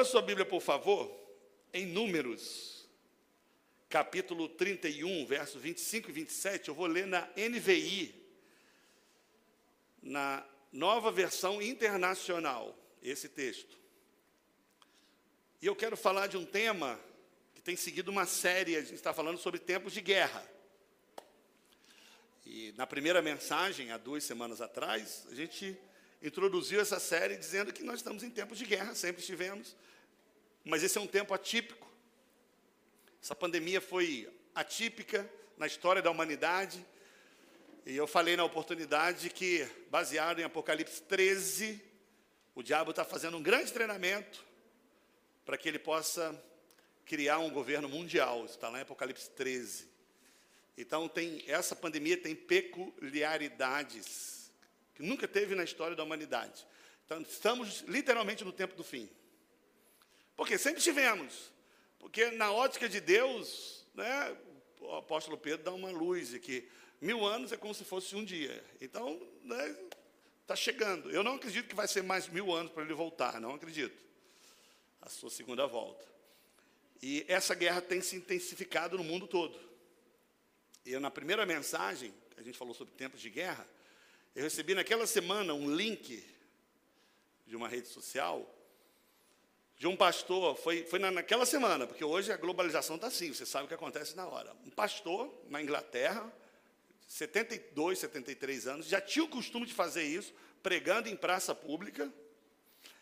Abra sua Bíblia, por favor, em Números, capítulo 31, versos 25 e 27. Eu vou ler na NVI, na nova versão internacional, esse texto. E eu quero falar de um tema que tem seguido uma série, a gente está falando sobre tempos de guerra. E na primeira mensagem, há duas semanas atrás, a gente introduziu essa série dizendo que nós estamos em tempos de guerra, sempre estivemos, mas esse é um tempo atípico. Essa pandemia foi atípica na história da humanidade, e eu falei na oportunidade que, baseado em Apocalipse 13, o diabo está fazendo um grande treinamento para que ele possa criar um governo mundial. Isso está lá em Apocalipse 13. Então, tem, essa pandemia tem peculiaridades que nunca teve na história da humanidade. Então, estamos literalmente no tempo do fim. Porque sempre tivemos. Porque na ótica de Deus, né, o apóstolo Pedro dá uma luz aqui. Mil anos é como se fosse um dia. Então, está né, tá chegando. Eu não acredito que vai ser mais mil anos para ele voltar, não acredito. A sua segunda volta. E essa guerra tem se intensificado no mundo todo. E na primeira mensagem, a gente falou sobre tempos de guerra, eu recebi naquela semana um link de uma rede social de um pastor, foi, foi naquela semana, porque hoje a globalização está assim, você sabe o que acontece na hora. Um pastor na Inglaterra, 72, 73 anos, já tinha o costume de fazer isso, pregando em praça pública,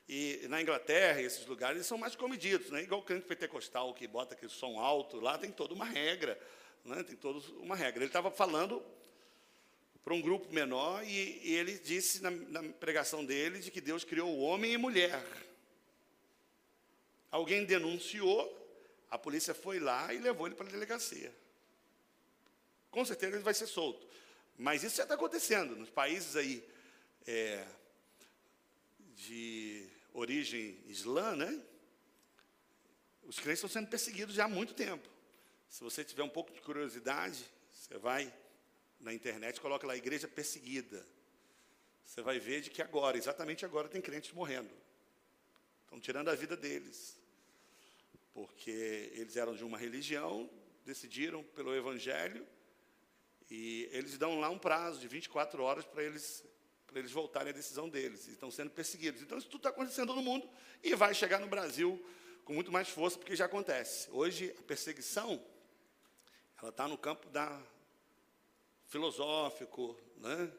e na Inglaterra, esses lugares, são mais comedidos, né? igual o crente pentecostal, que bota aquele som alto, lá tem toda uma regra, né? tem toda uma regra. Ele estava falando para um grupo menor, e, e ele disse na, na pregação dele de que Deus criou o homem e mulher. Alguém denunciou, a polícia foi lá e levou ele para a delegacia. Com certeza ele vai ser solto. Mas isso já está acontecendo nos países aí é, de origem islã, né? Os crentes estão sendo perseguidos já há muito tempo. Se você tiver um pouco de curiosidade, você vai na internet, coloca lá igreja perseguida. Você vai ver de que agora, exatamente agora, tem crentes morrendo. Estão tirando a vida deles porque eles eram de uma religião, decidiram pelo Evangelho, e eles dão lá um prazo de 24 horas para eles, para eles voltarem à decisão deles, e estão sendo perseguidos. Então, isso tudo está acontecendo no mundo, e vai chegar no Brasil com muito mais força, porque já acontece. Hoje, a perseguição, ela está no campo da filosófico, né,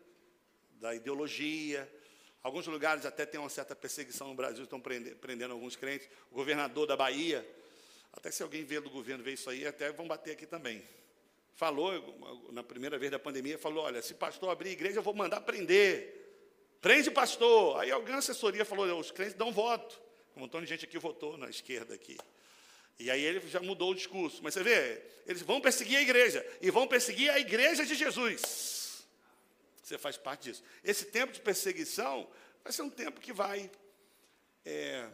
da ideologia, Alguns lugares até tem uma certa perseguição no Brasil, estão prendendo, prendendo alguns crentes. O governador da Bahia até se alguém vê do governo ver isso aí, até vão bater aqui também. Falou, na primeira vez da pandemia, falou, olha, se pastor abrir igreja, eu vou mandar prender. Prende pastor. Aí alguém assessoria falou, os crentes dão voto. Um montão de gente aqui votou na esquerda aqui. E aí ele já mudou o discurso. Mas você vê, eles vão perseguir a igreja. E vão perseguir a igreja de Jesus. Você faz parte disso. Esse tempo de perseguição vai ser um tempo que vai é,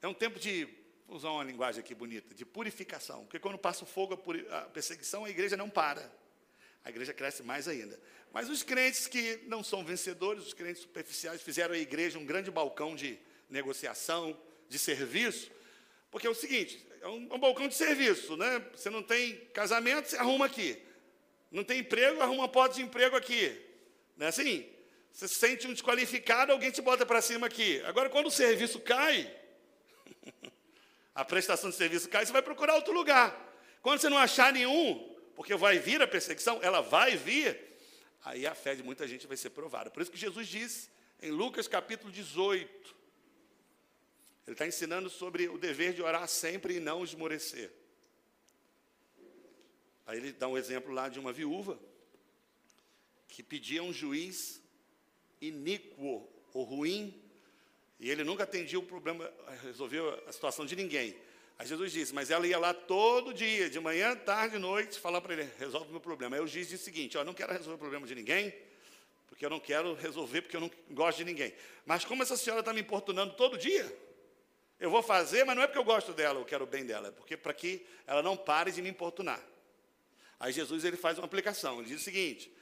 é um tempo de, vou usar uma linguagem aqui bonita, de purificação. Porque quando passa o fogo, a perseguição, a igreja não para. A igreja cresce mais ainda. Mas os crentes que não são vencedores, os crentes superficiais, fizeram a igreja um grande balcão de negociação, de serviço. Porque é o seguinte, é um, um balcão de serviço, né? Você não tem casamento, você arruma aqui. Não tem emprego, arruma uma porta de emprego aqui. Não é assim? Você se sente um desqualificado, alguém te bota para cima aqui. Agora, quando o serviço cai, a prestação de serviço cai, você vai procurar outro lugar. Quando você não achar nenhum, porque vai vir a perseguição, ela vai vir, aí a fé de muita gente vai ser provada. Por isso que Jesus diz em Lucas capítulo 18, ele está ensinando sobre o dever de orar sempre e não esmorecer. Aí ele dá um exemplo lá de uma viúva que pedia um juiz iníquo ou ruim e ele nunca atendia o problema, resolveu a situação de ninguém. Aí Jesus disse, mas ela ia lá todo dia, de manhã, tarde noite, falar para ele, resolve o meu problema. Aí o juiz disse o seguinte, ó, não quero resolver o problema de ninguém, porque eu não quero resolver, porque eu não gosto de ninguém. Mas como essa senhora está me importunando todo dia, eu vou fazer, mas não é porque eu gosto dela, eu quero o bem dela, é porque para que ela não pare de me importunar. Aí Jesus ele faz uma aplicação, ele diz o seguinte,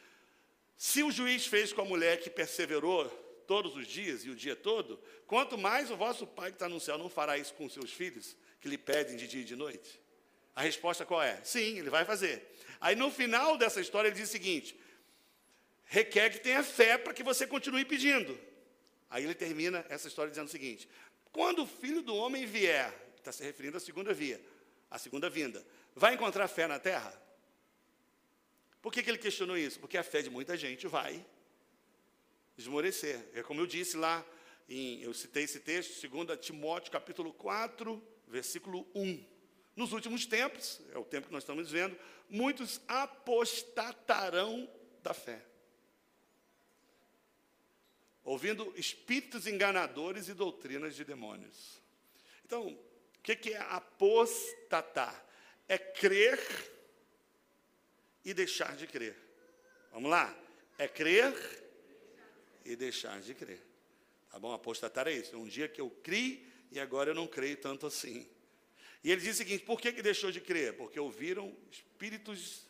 se o juiz fez com a mulher que perseverou todos os dias e o dia todo, quanto mais o vosso Pai que está no céu não fará isso com seus filhos, que lhe pedem de dia e de noite? A resposta qual é? Sim, ele vai fazer. Aí no final dessa história ele diz o seguinte: requer que tenha fé para que você continue pedindo. Aí ele termina essa história dizendo o seguinte: quando o filho do homem vier, está se referindo à segunda via, à segunda vinda, vai encontrar fé na terra? Por que, que ele questionou isso? Porque a fé de muita gente vai esmorecer. É como eu disse lá, em, eu citei esse texto, 2 Timóteo capítulo 4, versículo 1. Nos últimos tempos, é o tempo que nós estamos vendo, muitos apostatarão da fé. Ouvindo espíritos enganadores e doutrinas de demônios. Então, o que é apostatar? É crer e deixar de crer. Vamos lá? É crer e deixar de crer. Tá bom? Apostatar é isso. Um dia que eu criei e agora eu não creio tanto assim. E ele diz o seguinte: por que, que deixou de crer? Porque ouviram espíritos,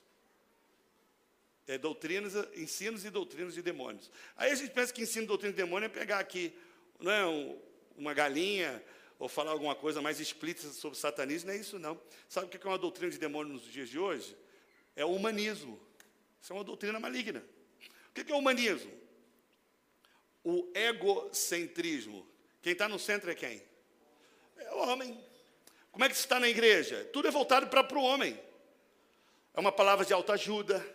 é, doutrinas, ensinos e doutrinas de demônios. Aí a gente pensa que ensino, doutrina de demônio é pegar aqui não é, um, uma galinha ou falar alguma coisa mais explícita sobre satanismo, não é isso não. Sabe o que é uma doutrina de demônio nos dias de hoje? É o humanismo. Isso é uma doutrina maligna. O que é o humanismo? O egocentrismo. Quem está no centro é quem? É o homem. Como é que está na igreja? Tudo é voltado para o homem. É uma palavra de autoajuda.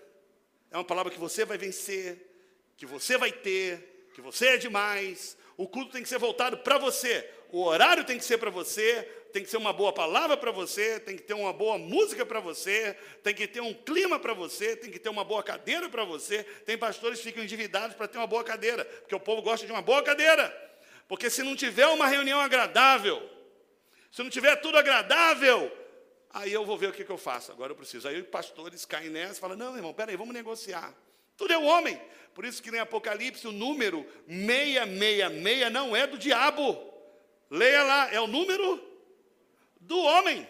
É uma palavra que você vai vencer, que você vai ter, que você é demais. O culto tem que ser voltado para você. O horário tem que ser para você, tem que ser uma boa palavra para você, tem que ter uma boa música para você, tem que ter um clima para você, tem que ter uma boa cadeira para você. Tem pastores que ficam endividados para ter uma boa cadeira, porque o povo gosta de uma boa cadeira. Porque se não tiver uma reunião agradável, se não tiver tudo agradável, aí eu vou ver o que, que eu faço. Agora eu preciso. Aí os pastores caem nessa e falam: não, irmão, peraí, vamos negociar. Tudo é o homem. Por isso que em Apocalipse o número 666 não é do diabo. Leia lá, é o número do homem.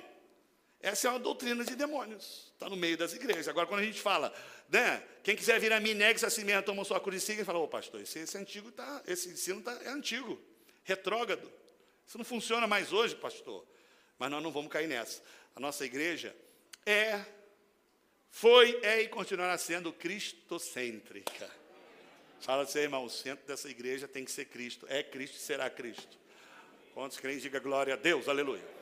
Essa é uma doutrina de demônios. Está no meio das igrejas. Agora, quando a gente fala, né, quem quiser vir a mim, negue-se a si mesmo, toma sua cruz e siga, fala, ô pastor, esse, esse, antigo tá, esse ensino tá, é antigo, retrógrado. Isso não funciona mais hoje, pastor. Mas nós não vamos cair nessa. A nossa igreja é, foi, é e continuará sendo cristocêntrica. Fala assim, irmão, o centro dessa igreja tem que ser Cristo. É Cristo e será Cristo. Quantos crentes diga glória a Deus, aleluia.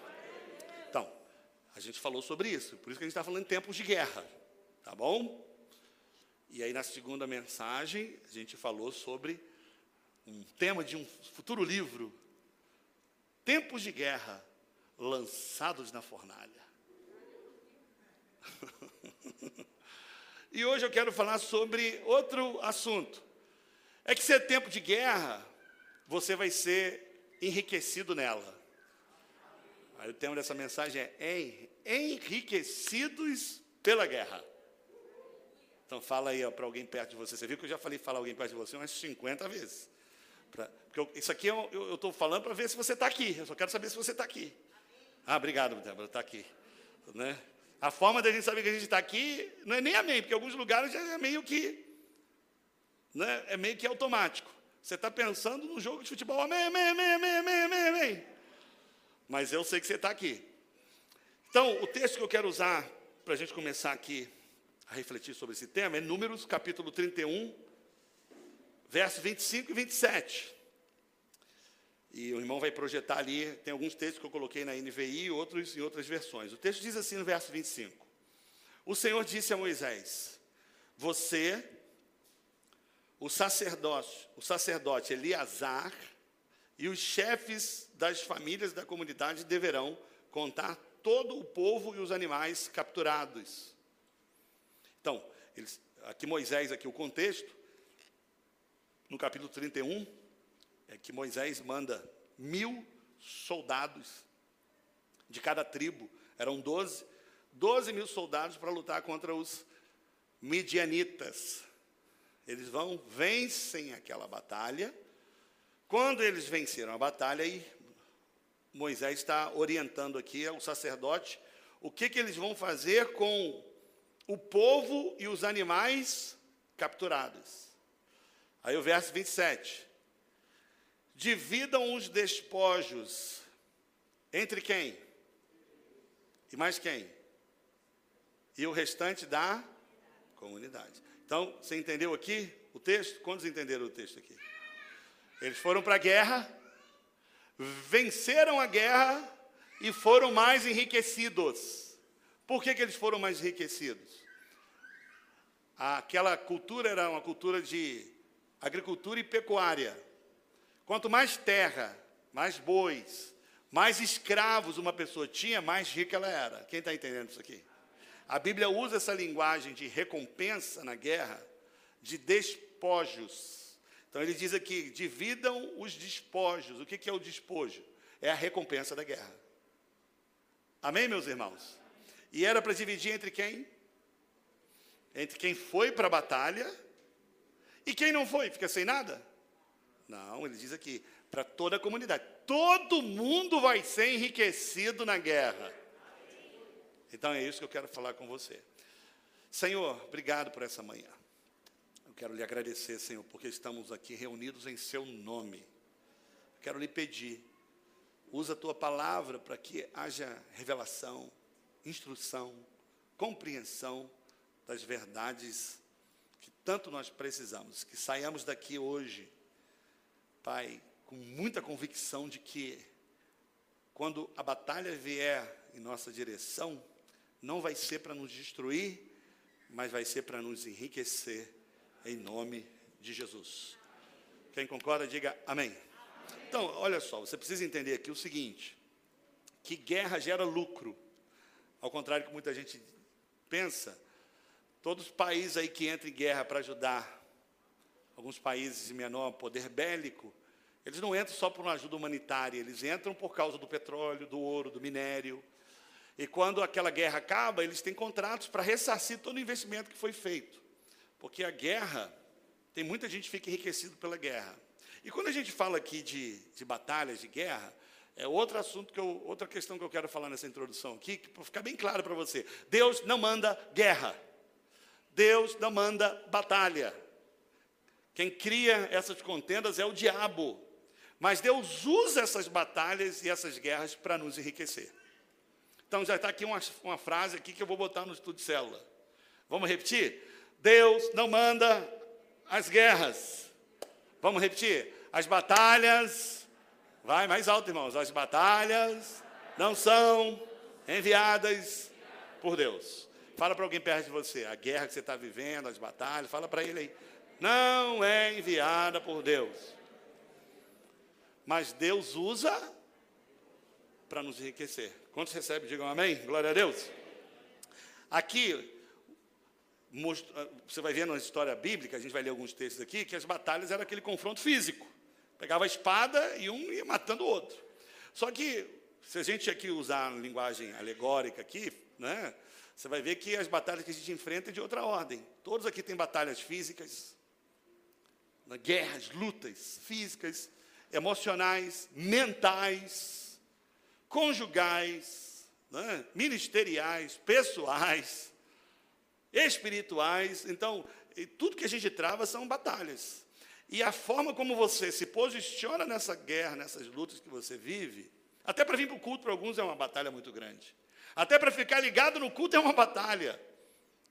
A gente falou sobre isso, por isso que a gente está falando em tempos de guerra, tá bom? E aí na segunda mensagem, a gente falou sobre um tema de um futuro livro, Tempos de Guerra, lançados na fornalha. e hoje eu quero falar sobre outro assunto. É que se é tempo de guerra, você vai ser enriquecido nela. O tema dessa mensagem é enriquecidos pela guerra. Então fala aí para alguém perto de você. Você viu que eu já falei falar alguém perto de você umas 50 vezes. Pra, porque eu, isso aqui eu estou falando para ver se você está aqui. Eu só quero saber se você está aqui. Ah, obrigado, Débora, está aqui. Né? A forma da gente saber que a gente está aqui não é nem amém, porque em alguns lugares é meio que, né, é meio que automático. Você está pensando no jogo de futebol, amém, amém, amém, amém, amém, amém. Mas eu sei que você está aqui. Então, o texto que eu quero usar para a gente começar aqui a refletir sobre esse tema é Números, capítulo 31, versos 25 e 27. E o irmão vai projetar ali, tem alguns textos que eu coloquei na NVI, outros em outras versões. O texto diz assim no verso 25: O Senhor disse a Moisés: Você o sacerdote, o sacerdote Eleazar e os chefes das famílias da comunidade deverão contar todo o povo e os animais capturados. Então, eles, aqui Moisés, aqui o contexto, no capítulo 31, é que Moisés manda mil soldados de cada tribo, eram doze, doze mil soldados para lutar contra os midianitas. Eles vão, vencem aquela batalha. Quando eles venceram a batalha, aí Moisés está orientando aqui ao sacerdote o que, que eles vão fazer com o povo e os animais capturados. Aí o verso 27. dividam os despojos entre quem? E mais quem? E o restante da comunidade. Então, você entendeu aqui o texto? Quantos entenderam o texto aqui? Eles foram para a guerra, venceram a guerra e foram mais enriquecidos. Por que, que eles foram mais enriquecidos? Aquela cultura era uma cultura de agricultura e pecuária. Quanto mais terra, mais bois, mais escravos uma pessoa tinha, mais rica ela era. Quem está entendendo isso aqui? A Bíblia usa essa linguagem de recompensa na guerra, de despojos. Então ele diz aqui: dividam os despojos. O que, é o despojo? É a recompensa da guerra. Amém, meus irmãos? E era para dividir entre quem? Entre quem foi para a batalha e quem não foi, fica sem nada? Não, ele diz aqui: para toda a comunidade. Todo mundo vai ser enriquecido na guerra. Então é isso que eu quero falar com você. Senhor, obrigado por essa manhã. Quero lhe agradecer, Senhor, porque estamos aqui reunidos em seu nome. Quero lhe pedir, usa a tua palavra para que haja revelação, instrução, compreensão das verdades que tanto nós precisamos. Que saiamos daqui hoje, Pai, com muita convicção de que, quando a batalha vier em nossa direção, não vai ser para nos destruir, mas vai ser para nos enriquecer, em nome de Jesus. Quem concorda, diga amém. Então, olha só, você precisa entender aqui o seguinte: que guerra gera lucro. Ao contrário do que muita gente pensa, todos os países aí que entram em guerra para ajudar, alguns países de menor poder bélico, eles não entram só por uma ajuda humanitária, eles entram por causa do petróleo, do ouro, do minério. E quando aquela guerra acaba, eles têm contratos para ressarcir todo o investimento que foi feito. Porque a guerra, tem muita gente que fica enriquecido pela guerra. E quando a gente fala aqui de, de batalhas, de guerra, é outro assunto que eu, outra questão que eu quero falar nessa introdução aqui, para ficar bem claro para você. Deus não manda guerra. Deus não manda batalha. Quem cria essas contendas é o diabo. Mas Deus usa essas batalhas e essas guerras para nos enriquecer. Então já está aqui uma, uma frase aqui que eu vou botar no estudo de célula. Vamos repetir? Deus não manda as guerras. Vamos repetir? As batalhas, vai mais alto, irmãos. As batalhas não são enviadas por Deus. Fala para alguém perto de você, a guerra que você está vivendo, as batalhas, fala para ele aí. Não é enviada por Deus mas Deus usa para nos enriquecer. Quantos recebem, digam amém? Glória a Deus. Aqui, você vai ver na história bíblica, a gente vai ler alguns textos aqui, que as batalhas eram aquele confronto físico. Pegava a espada e um ia matando o outro. Só que, se a gente aqui usar a linguagem alegórica aqui, né, você vai ver que as batalhas que a gente enfrenta é de outra ordem. Todos aqui têm batalhas físicas, né, guerras, lutas físicas, emocionais, mentais, conjugais, né, ministeriais, pessoais, espirituais. Então, tudo que a gente trava são batalhas. E a forma como você se posiciona nessa guerra, nessas lutas que você vive, até para vir para o culto, para alguns é uma batalha muito grande. Até para ficar ligado no culto é uma batalha.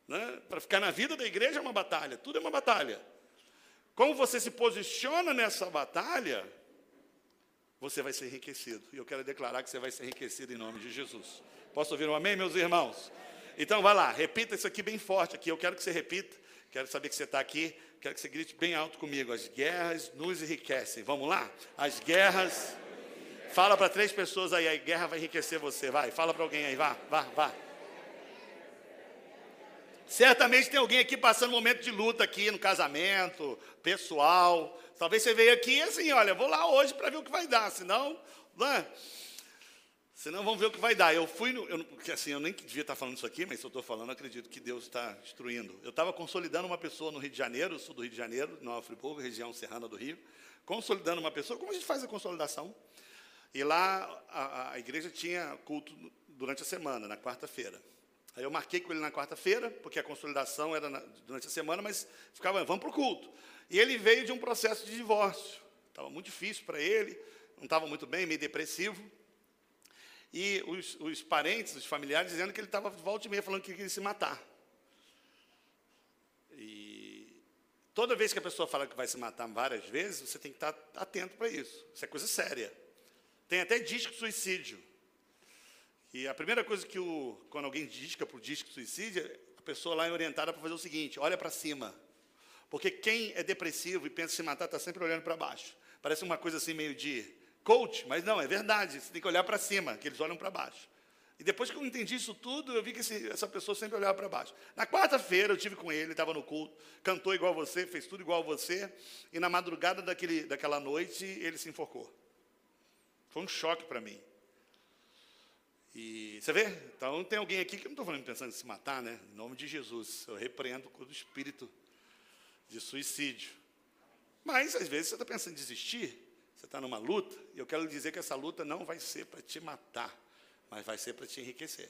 Né? Para ficar na vida da igreja é uma batalha. Tudo é uma batalha. Como você se posiciona nessa batalha, você vai ser enriquecido. E eu quero declarar que você vai ser enriquecido em nome de Jesus. Posso ouvir um amém, meus irmãos? Então, vai lá, repita isso aqui bem forte aqui. Eu quero que você repita. Quero saber que você está aqui. Quero que você grite bem alto comigo. As guerras nos enriquecem. Vamos lá? As guerras. Fala para três pessoas aí. A guerra vai enriquecer você. Vai, fala para alguém aí. Vá, vá, vá. Certamente tem alguém aqui passando um momento de luta aqui no casamento, pessoal. Talvez você veio aqui assim, olha, vou lá hoje para ver o que vai dar, senão, né? Senão vamos ver o que vai dar. Eu fui, no, eu, porque assim, eu nem devia estar falando isso aqui, mas se eu estou falando, acredito que Deus está instruindo. Eu estava consolidando uma pessoa no Rio de Janeiro, sul do Rio de Janeiro, Nova Friburgo, região serrana do Rio, consolidando uma pessoa, como a gente faz a consolidação? E lá a, a igreja tinha culto durante a semana, na quarta-feira. Aí eu marquei com ele na quarta-feira, porque a consolidação era na, durante a semana, mas ficava, vamos para o culto. E ele veio de um processo de divórcio. estava muito difícil para ele, não estava muito bem, meio depressivo. E os, os parentes, os familiares, dizendo que ele estava de volta e meia falando que queria se matar. E toda vez que a pessoa fala que vai se matar várias vezes, você tem que estar atento para isso. Isso é coisa séria. Tem até disco suicídio. E a primeira coisa que o, quando alguém disca para o disco suicídio, a pessoa lá é orientada para fazer o seguinte: olha para cima. Porque quem é depressivo e pensa em se matar está sempre olhando para baixo. Parece uma coisa assim meio de coach, mas não, é verdade. Você tem que olhar para cima, que eles olham para baixo. E depois que eu entendi isso tudo, eu vi que esse, essa pessoa sempre olhava para baixo. Na quarta-feira eu tive com ele, estava no culto, cantou igual você, fez tudo igual você, e na madrugada daquele, daquela noite ele se enforcou. Foi um choque para mim. E você vê? Então tem alguém aqui que eu não estou falando pensando em se matar, né? Em nome de Jesus, eu repreendo o espírito de suicídio. Mas às vezes você está pensando em desistir, você está numa luta, e eu quero lhe dizer que essa luta não vai ser para te matar, mas vai ser para te enriquecer.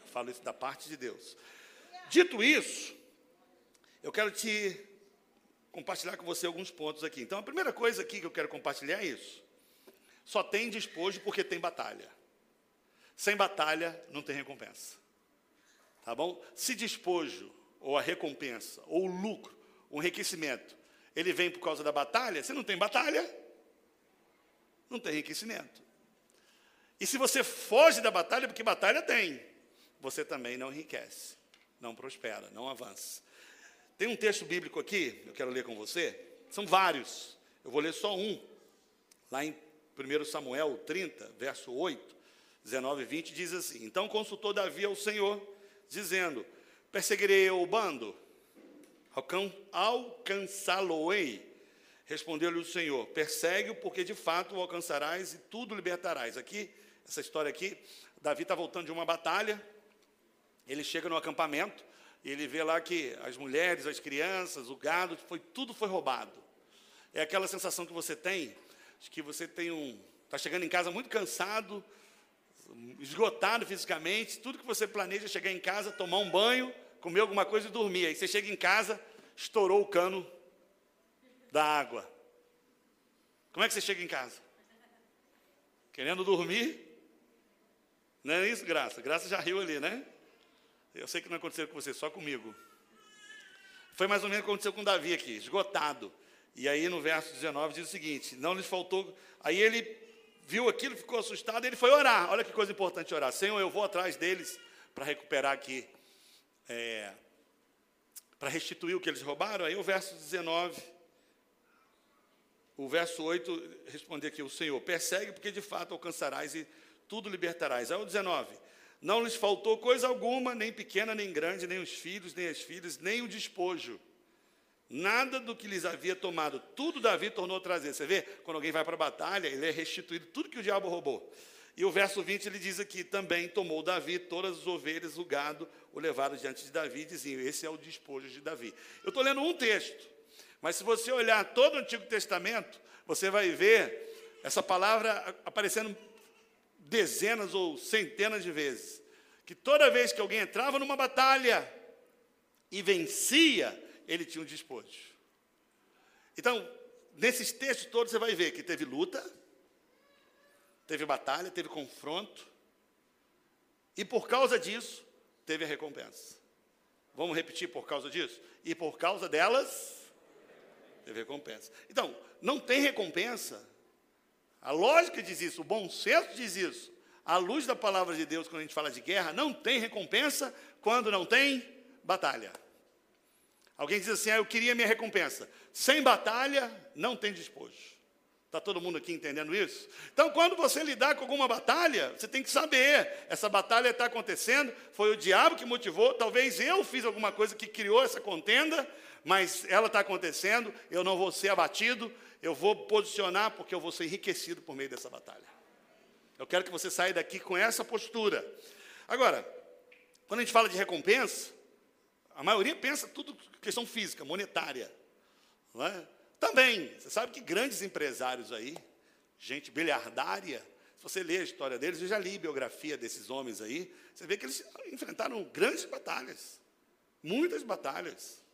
Eu falo isso da parte de Deus. Dito isso, eu quero te compartilhar com você alguns pontos aqui. Então, a primeira coisa aqui que eu quero compartilhar é isso. Só tem despojo porque tem batalha. Sem batalha, não tem recompensa. Tá bom? Se despojo, ou a recompensa, ou o lucro, o enriquecimento, ele vem por causa da batalha, se não tem batalha, não tem enriquecimento. E se você foge da batalha, porque batalha tem, você também não enriquece, não prospera, não avança. Tem um texto bíblico aqui, eu quero ler com você, são vários, eu vou ler só um, lá em 1 Samuel 30, verso 8, 19 e 20, diz assim: Então consultou Davi ao Senhor, dizendo: Perseguirei eu o bando? Alcançá-lo-ei. Respondeu-lhe o Senhor: Persegue-o, porque de fato o alcançarás e tudo libertarás. Aqui, essa história aqui, Davi está voltando de uma batalha, ele chega no acampamento, e ele vê lá que as mulheres, as crianças, o gado, foi, tudo foi roubado. É aquela sensação que você tem, de que você tem um. Está chegando em casa muito cansado, esgotado fisicamente, tudo que você planeja é chegar em casa, tomar um banho, comer alguma coisa e dormir. Aí você chega em casa, estourou o cano da água. Como é que você chega em casa? Querendo dormir? Não é isso, Graça? Graça já riu ali, né? Eu sei que não aconteceu com você, só comigo. Foi mais ou menos o que aconteceu com Davi aqui, esgotado. E aí no verso 19 diz o seguinte: não lhes faltou. Aí ele viu aquilo, ficou assustado, e ele foi orar. Olha que coisa importante orar. Senhor, eu vou atrás deles para recuperar aqui é, para restituir o que eles roubaram. Aí o verso 19, o verso 8 responde aqui: O Senhor persegue, porque de fato alcançarás e tudo libertarás. Aí o 19: Não lhes faltou coisa alguma, nem pequena, nem grande, nem os filhos, nem as filhas, nem o despojo. Nada do que lhes havia tomado, tudo Davi tornou a trazer. Você vê, quando alguém vai para a batalha, ele é restituído tudo que o diabo roubou. E o verso 20 ele diz aqui: também tomou Davi todas as ovelhas, o gado, o levaram diante de Davi, diziam: Esse é o despojo de Davi. Eu estou lendo um texto, mas se você olhar todo o Antigo Testamento, você vai ver essa palavra aparecendo dezenas ou centenas de vezes. Que toda vez que alguém entrava numa batalha e vencia, ele tinha um despojo. Então, nesses textos todos você vai ver que teve luta, teve batalha, teve confronto, e por causa disso, teve a recompensa. Vamos repetir por causa disso? E por causa delas, teve recompensa. Então, não tem recompensa. A lógica diz isso, o bom senso diz isso. À luz da palavra de Deus, quando a gente fala de guerra, não tem recompensa quando não tem batalha. Alguém diz assim: ah, eu queria minha recompensa. Sem batalha, não tem despojo. Está todo mundo aqui entendendo isso? Então, quando você lidar com alguma batalha, você tem que saber: essa batalha está acontecendo, foi o diabo que motivou, talvez eu fiz alguma coisa que criou essa contenda, mas ela está acontecendo, eu não vou ser abatido, eu vou posicionar porque eu vou ser enriquecido por meio dessa batalha. Eu quero que você saia daqui com essa postura. Agora, quando a gente fala de recompensa, a maioria pensa tudo questão física, monetária. É? Também, você sabe que grandes empresários aí, gente bilhardária, se você ler a história deles, eu já li biografia desses homens aí, você vê que eles enfrentaram grandes batalhas, muitas batalhas.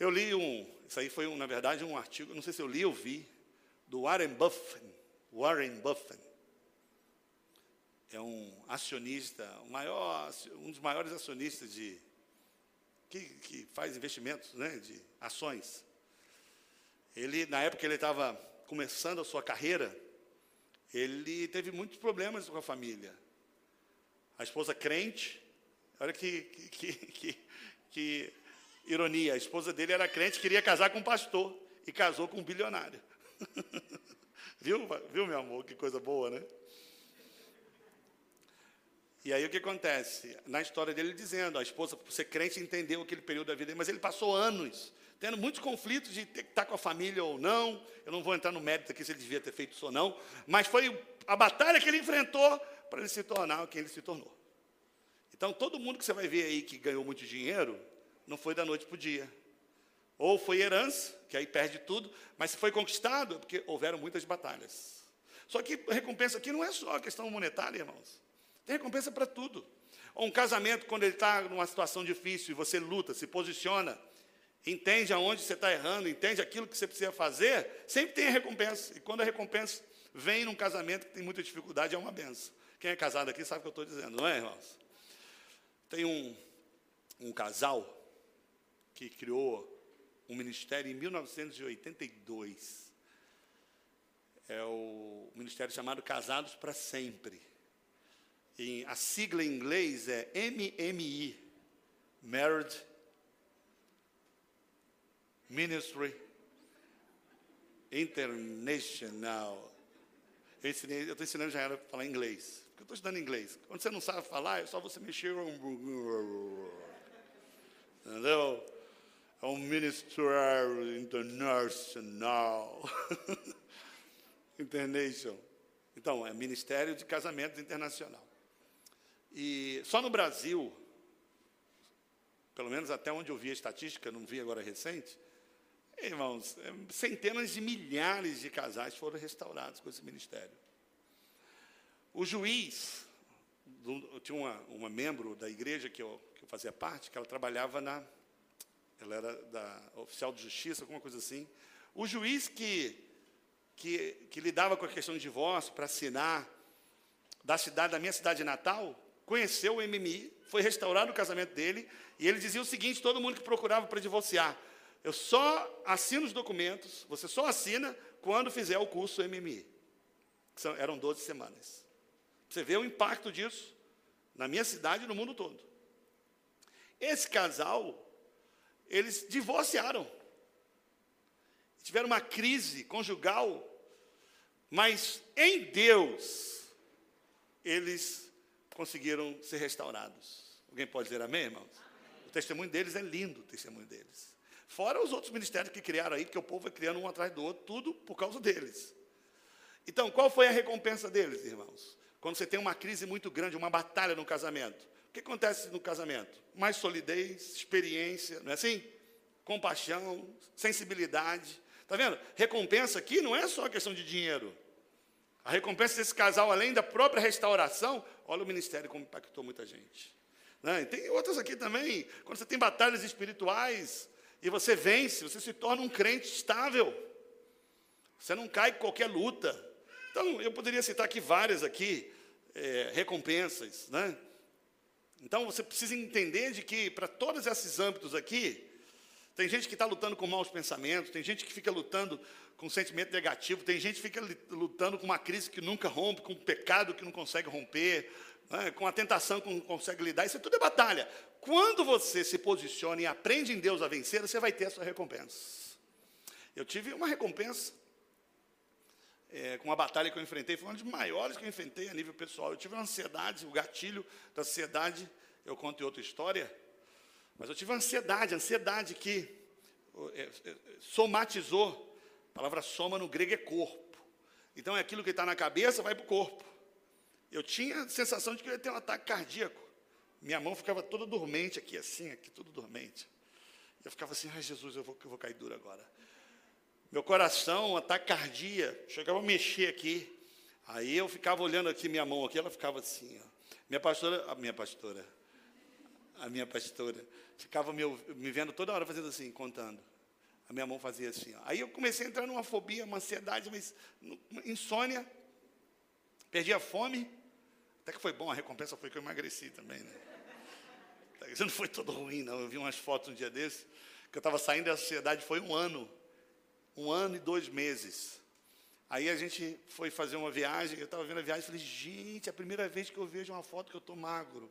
Eu li um, isso aí foi, um, na verdade, um artigo, não sei se eu li ou vi, do Warren Buffett. Warren Buffett é um acionista, um, maior, um dos maiores acionistas de que, que faz investimentos, né, de ações. Ele na época ele estava começando a sua carreira, ele teve muitos problemas com a família. A esposa crente, olha que, que, que, que ironia, a esposa dele era crente, queria casar com um pastor e casou com um bilionário. viu, viu, meu amor, que coisa boa, né? E aí o que acontece? Na história dele dizendo, a esposa, por ser crente, entendeu aquele período da vida dele, mas ele passou anos tendo muitos conflitos de ter que estar com a família ou não. Eu não vou entrar no mérito aqui se ele devia ter feito isso ou não, mas foi a batalha que ele enfrentou para ele se tornar quem ele se tornou. Então, todo mundo que você vai ver aí que ganhou muito dinheiro, não foi da noite para o dia. Ou foi herança, que aí perde tudo, mas se foi conquistado, porque houveram muitas batalhas. Só que recompensa aqui não é só a questão monetária, irmãos. Tem recompensa para tudo. Ou um casamento, quando ele está numa situação difícil e você luta, se posiciona, entende aonde você está errando, entende aquilo que você precisa fazer, sempre tem a recompensa. E quando a recompensa vem num casamento que tem muita dificuldade, é uma benção. Quem é casado aqui sabe o que eu estou dizendo, não é, irmãos? Tem um, um casal que criou um ministério em 1982. É o ministério chamado Casados para Sempre. E a sigla em inglês é MMI, Married Ministry International. Eu estou ensinando já a falar inglês. Porque eu estou estudando inglês. Quando você não sabe falar, é só você mexer. Entendeu? É um Ministry International. International. Então, é Ministério de Casamentos Internacional. E só no Brasil, pelo menos até onde eu vi a estatística, não vi agora recente, Irmãos, é, centenas de milhares de casais foram restaurados com esse ministério. O juiz, tinha uma, uma membro da igreja que eu, que eu fazia parte, que ela trabalhava na. Ela era da oficial de justiça, alguma coisa assim. O juiz que, que, que lidava com a questão de divórcio para assinar da cidade, da minha cidade natal, conheceu o MMI, foi restaurado o casamento dele, e ele dizia o seguinte: todo mundo que procurava para divorciar, eu só assino os documentos, você só assina quando fizer o curso MMI. Que são, eram 12 semanas. Você vê o impacto disso na minha cidade e no mundo todo. Esse casal, eles divorciaram. Tiveram uma crise conjugal, mas em Deus, eles conseguiram ser restaurados. Alguém pode dizer amém, irmãos? O testemunho deles é lindo, o testemunho deles. Fora os outros ministérios que criaram aí, que o povo vai criando um atrás do outro, tudo por causa deles. Então, qual foi a recompensa deles, irmãos? Quando você tem uma crise muito grande, uma batalha no casamento. O que acontece no casamento? Mais solidez, experiência, não é assim? Compaixão, sensibilidade. Está vendo? Recompensa aqui não é só questão de dinheiro. A recompensa desse casal, além da própria restauração, olha o ministério como impactou muita gente. Né? Tem outras aqui também, quando você tem batalhas espirituais, e você vence, você se torna um crente estável. Você não cai em qualquer luta. Então, eu poderia citar aqui várias aqui, é, recompensas, né? Então, você precisa entender de que, para todos esses âmbitos aqui, tem gente que está lutando com maus pensamentos, tem gente que fica lutando com sentimento negativo, tem gente que fica lutando com uma crise que nunca rompe, com um pecado que não consegue romper, né? com a tentação que não consegue lidar. Isso tudo é batalha. Quando você se posiciona e aprende em Deus a vencer, você vai ter a sua recompensa. Eu tive uma recompensa é, com uma batalha que eu enfrentei, foi uma das maiores que eu enfrentei a nível pessoal. Eu tive uma ansiedade, o gatilho da ansiedade, eu conto em outra história, mas eu tive uma ansiedade, ansiedade que é, é, somatizou. A palavra soma no grego é corpo. Então é aquilo que está na cabeça, vai para o corpo. Eu tinha a sensação de que eu ia ter um ataque cardíaco. Minha mão ficava toda dormente aqui, assim, aqui, tudo dormente. Eu ficava assim, ai Jesus, eu vou, eu vou cair duro agora. Meu coração, ataque cardíaco, chegava a mexer aqui. Aí eu ficava olhando aqui minha mão aqui, ela ficava assim, ó. Minha pastora, a minha pastora, a minha pastora, ficava me, me vendo toda hora fazendo assim, contando. A minha mão fazia assim. Ó. Aí eu comecei a entrar numa fobia, uma ansiedade, mas insônia. Perdi a fome. Até que foi bom, a recompensa foi que eu emagreci também, né? Não foi todo ruim, não. Eu vi umas fotos um dia desses, que eu estava saindo da sociedade, foi um ano. Um ano e dois meses. Aí a gente foi fazer uma viagem, eu estava vendo a viagem e falei, gente, é a primeira vez que eu vejo uma foto que eu estou magro.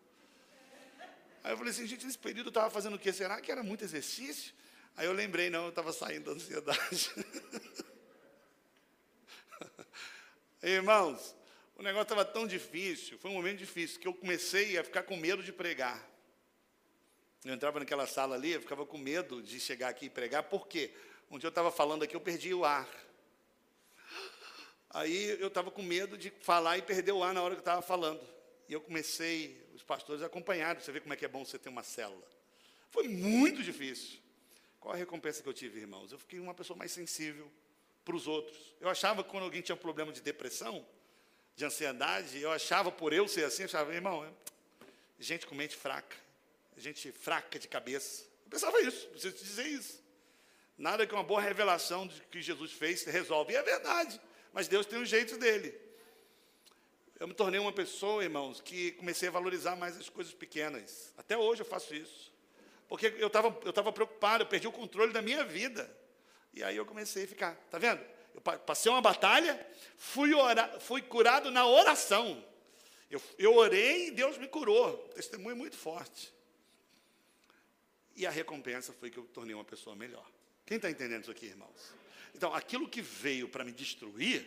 Aí eu falei assim, gente, nesse período eu estava fazendo o quê? Será que era muito exercício? Aí eu lembrei, não, eu estava saindo da ansiedade. Irmãos, o negócio estava tão difícil, foi um momento difícil, que eu comecei a ficar com medo de pregar. Eu entrava naquela sala ali, eu ficava com medo de chegar aqui e pregar, por quê? Um dia eu estava falando aqui, eu perdi o ar. Aí eu estava com medo de falar e perder o ar na hora que eu estava falando. E eu comecei, os pastores acompanharam, você vê como é que é bom você ter uma célula. Foi muito difícil. Qual a recompensa que eu tive, irmãos? Eu fiquei uma pessoa mais sensível para os outros. Eu achava que quando alguém tinha um problema de depressão, de ansiedade, eu achava, por eu ser assim, eu achava, irmão, gente com mente fraca gente fraca de cabeça. Eu pensava isso, preciso te dizer isso. Nada que uma boa revelação de que Jesus fez resolve. E é verdade, mas Deus tem um jeito dele. Eu me tornei uma pessoa, irmãos, que comecei a valorizar mais as coisas pequenas. Até hoje eu faço isso. Porque eu estava eu tava preocupado, eu perdi o controle da minha vida. E aí eu comecei a ficar, tá vendo? Eu passei uma batalha, fui, orar, fui curado na oração. Eu, eu orei e Deus me curou. Testemunho muito forte. E a recompensa foi que eu tornei uma pessoa melhor. Quem está entendendo isso aqui, irmãos? Então, aquilo que veio para me destruir,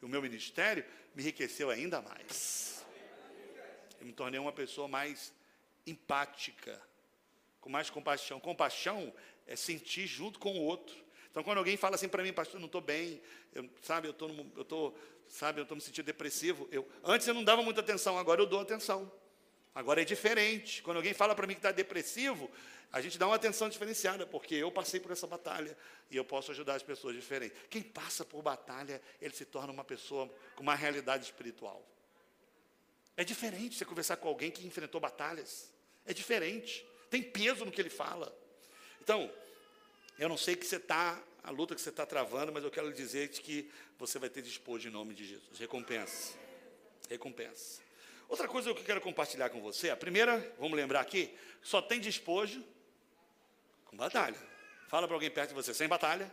o meu ministério, me enriqueceu ainda mais. Eu me tornei uma pessoa mais empática, com mais compaixão. Compaixão é sentir junto com o outro. Então, quando alguém fala assim para mim, pastor, não estou bem, eu, sabe, eu estou, eu sabe, eu estou me sentindo depressivo. Eu, antes eu não dava muita atenção, agora eu dou atenção. Agora é diferente. Quando alguém fala para mim que está depressivo, a gente dá uma atenção diferenciada, porque eu passei por essa batalha e eu posso ajudar as pessoas diferentes. Quem passa por batalha, ele se torna uma pessoa com uma realidade espiritual. É diferente você conversar com alguém que enfrentou batalhas. É diferente. Tem peso no que ele fala. Então, eu não sei que você está, a luta que você está travando, mas eu quero lhe dizer que você vai ter despojo em nome de Jesus. Recompensa. Recompensa. Outra coisa que eu quero compartilhar com você, a primeira, vamos lembrar aqui, só tem despojo com batalha. Fala para alguém perto de você, sem batalha,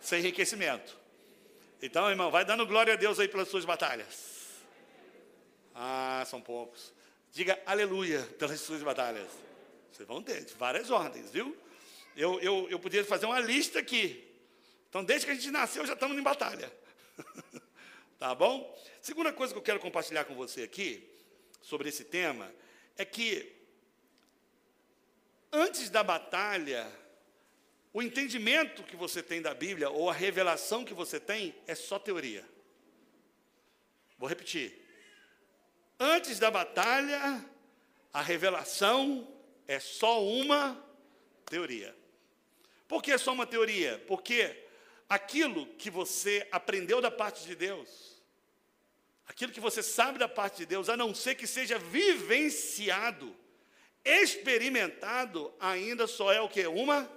sem enriquecimento. Então, irmão, vai dando glória a Deus aí pelas suas batalhas. Ah, são poucos. Diga aleluia pelas suas batalhas. Vocês vão ter várias ordens, viu? Eu, eu, eu podia fazer uma lista aqui. Então, desde que a gente nasceu, já estamos em batalha. tá bom? Segunda coisa que eu quero compartilhar com você aqui, sobre esse tema, é que antes da batalha, o entendimento que você tem da Bíblia, ou a revelação que você tem, é só teoria. Vou repetir. Antes da batalha, a revelação é só uma teoria. Por que é só uma teoria? Porque aquilo que você aprendeu da parte de Deus, aquilo que você sabe da parte de Deus, a não ser que seja vivenciado, experimentado ainda só é o que? Uma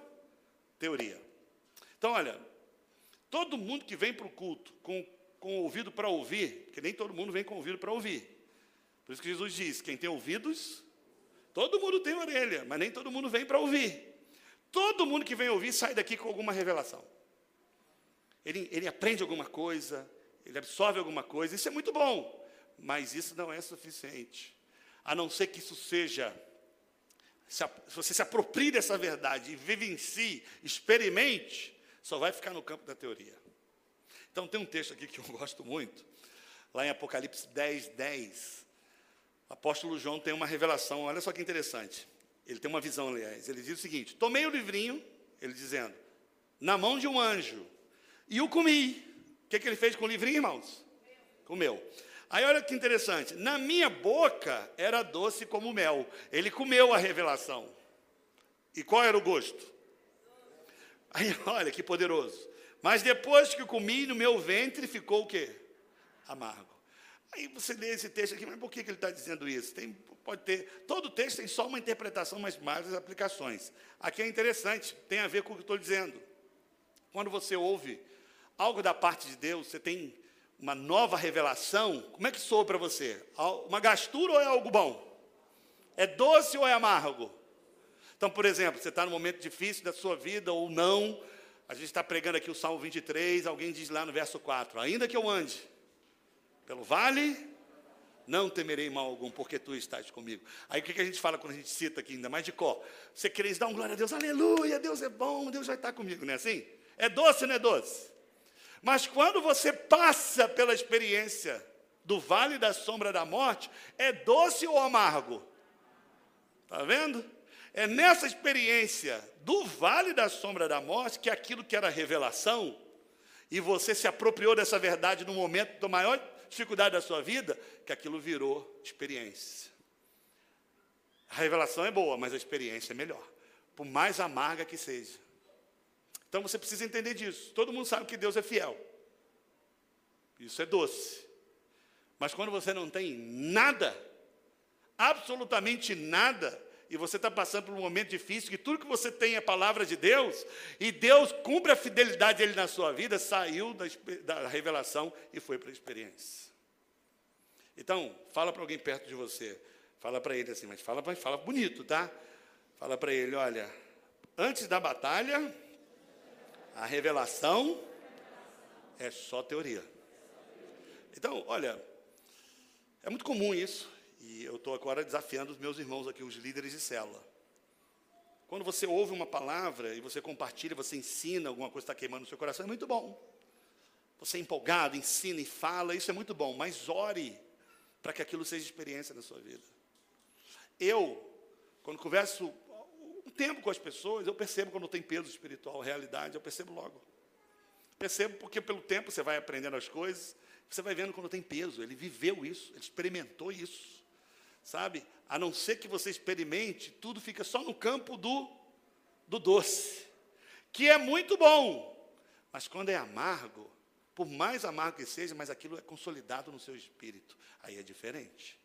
teoria. Então, olha, todo mundo que vem para o culto com, com ouvido para ouvir, porque nem todo mundo vem com ouvido para ouvir. Por isso que Jesus diz: quem tem ouvidos, todo mundo tem orelha, mas nem todo mundo vem para ouvir. Todo mundo que vem ouvir sai daqui com alguma revelação. Ele, ele aprende alguma coisa, ele absorve alguma coisa, isso é muito bom, mas isso não é suficiente. A não ser que isso seja se você se aproprie dessa verdade e em si, experimente, só vai ficar no campo da teoria. Então tem um texto aqui que eu gosto muito, lá em Apocalipse 10, 10. O apóstolo João tem uma revelação, olha só que interessante. Ele tem uma visão, aliás. Ele diz o seguinte: Tomei o livrinho, ele dizendo, na mão de um anjo, e o comi. Que, que ele fez com o livrinho, irmãos? Comeu. Aí olha que interessante, na minha boca era doce como mel. Ele comeu a revelação. E qual era o gosto? Aí olha que poderoso. Mas depois que comi, no meu ventre ficou o quê? Amargo. Aí você lê esse texto aqui, mas por que, que ele está dizendo isso? Tem, pode ter, todo texto tem só uma interpretação, mas mais aplicações. Aqui é interessante, tem a ver com o que estou dizendo. Quando você ouve algo da parte de Deus, você tem uma nova revelação, como é que soa para você? Uma gastura ou é algo bom? É doce ou é amargo? Então, por exemplo, você está num momento difícil da sua vida ou não, a gente está pregando aqui o Salmo 23, alguém diz lá no verso 4: Ainda que eu ande pelo vale, não temerei mal algum, porque tu estás comigo. Aí o que a gente fala quando a gente cita aqui, ainda mais de cor? Você querer dar um glória a Deus, aleluia, Deus é bom, Deus vai estar comigo, não é assim? É doce, não é doce? Mas quando você passa pela experiência do vale da sombra da morte, é doce ou amargo? Está vendo? É nessa experiência do vale da sombra da morte que aquilo que era revelação, e você se apropriou dessa verdade no momento da maior dificuldade da sua vida, que aquilo virou experiência. A revelação é boa, mas a experiência é melhor, por mais amarga que seja. Então você precisa entender disso. Todo mundo sabe que Deus é fiel. Isso é doce. Mas quando você não tem nada, absolutamente nada, e você está passando por um momento difícil, que tudo que você tem é palavra de Deus, e Deus cumpre a fidelidade dele na sua vida, saiu da, da revelação e foi para a experiência. Então, fala para alguém perto de você, fala para ele assim, mas fala, fala bonito, tá? Fala para ele, olha, antes da batalha, a revelação é só teoria. Então, olha, é muito comum isso. E eu estou agora desafiando os meus irmãos aqui, os líderes de célula. Quando você ouve uma palavra e você compartilha, você ensina, alguma coisa está queimando no seu coração, é muito bom. Você é empolgado, ensina e fala, isso é muito bom, mas ore para que aquilo seja experiência na sua vida. Eu, quando converso tempo com as pessoas, eu percebo quando tem peso espiritual, realidade, eu percebo logo. Percebo porque pelo tempo você vai aprendendo as coisas, você vai vendo quando tem peso, ele viveu isso, ele experimentou isso sabe? A não ser que você experimente, tudo fica só no campo do, do doce, que é muito bom, mas quando é amargo, por mais amargo que seja, mas aquilo é consolidado no seu espírito, aí é diferente.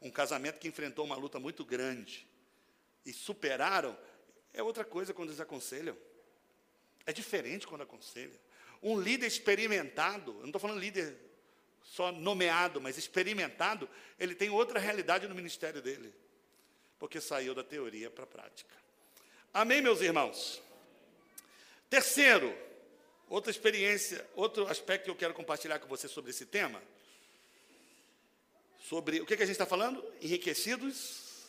Um casamento que enfrentou uma luta muito grande e superaram, é outra coisa quando eles aconselham. É diferente quando aconselham. Um líder experimentado, eu não estou falando líder só nomeado, mas experimentado, ele tem outra realidade no ministério dele, porque saiu da teoria para a prática. Amém, meus irmãos? Terceiro, outra experiência, outro aspecto que eu quero compartilhar com você sobre esse tema. Sobre o que, que a gente está falando? Enriquecidos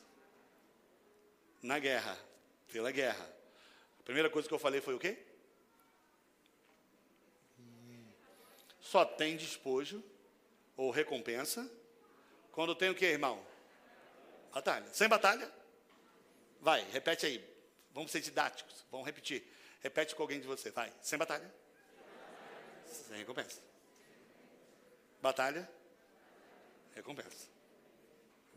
na guerra, pela guerra. A primeira coisa que eu falei foi o quê? Só tem despojo ou recompensa, quando tem o que, irmão? Batalha. Sem batalha? Vai, repete aí. Vamos ser didáticos. Vamos repetir. Repete com alguém de você. Vai. Sem batalha? Sem recompensa. Batalha? Recompensa.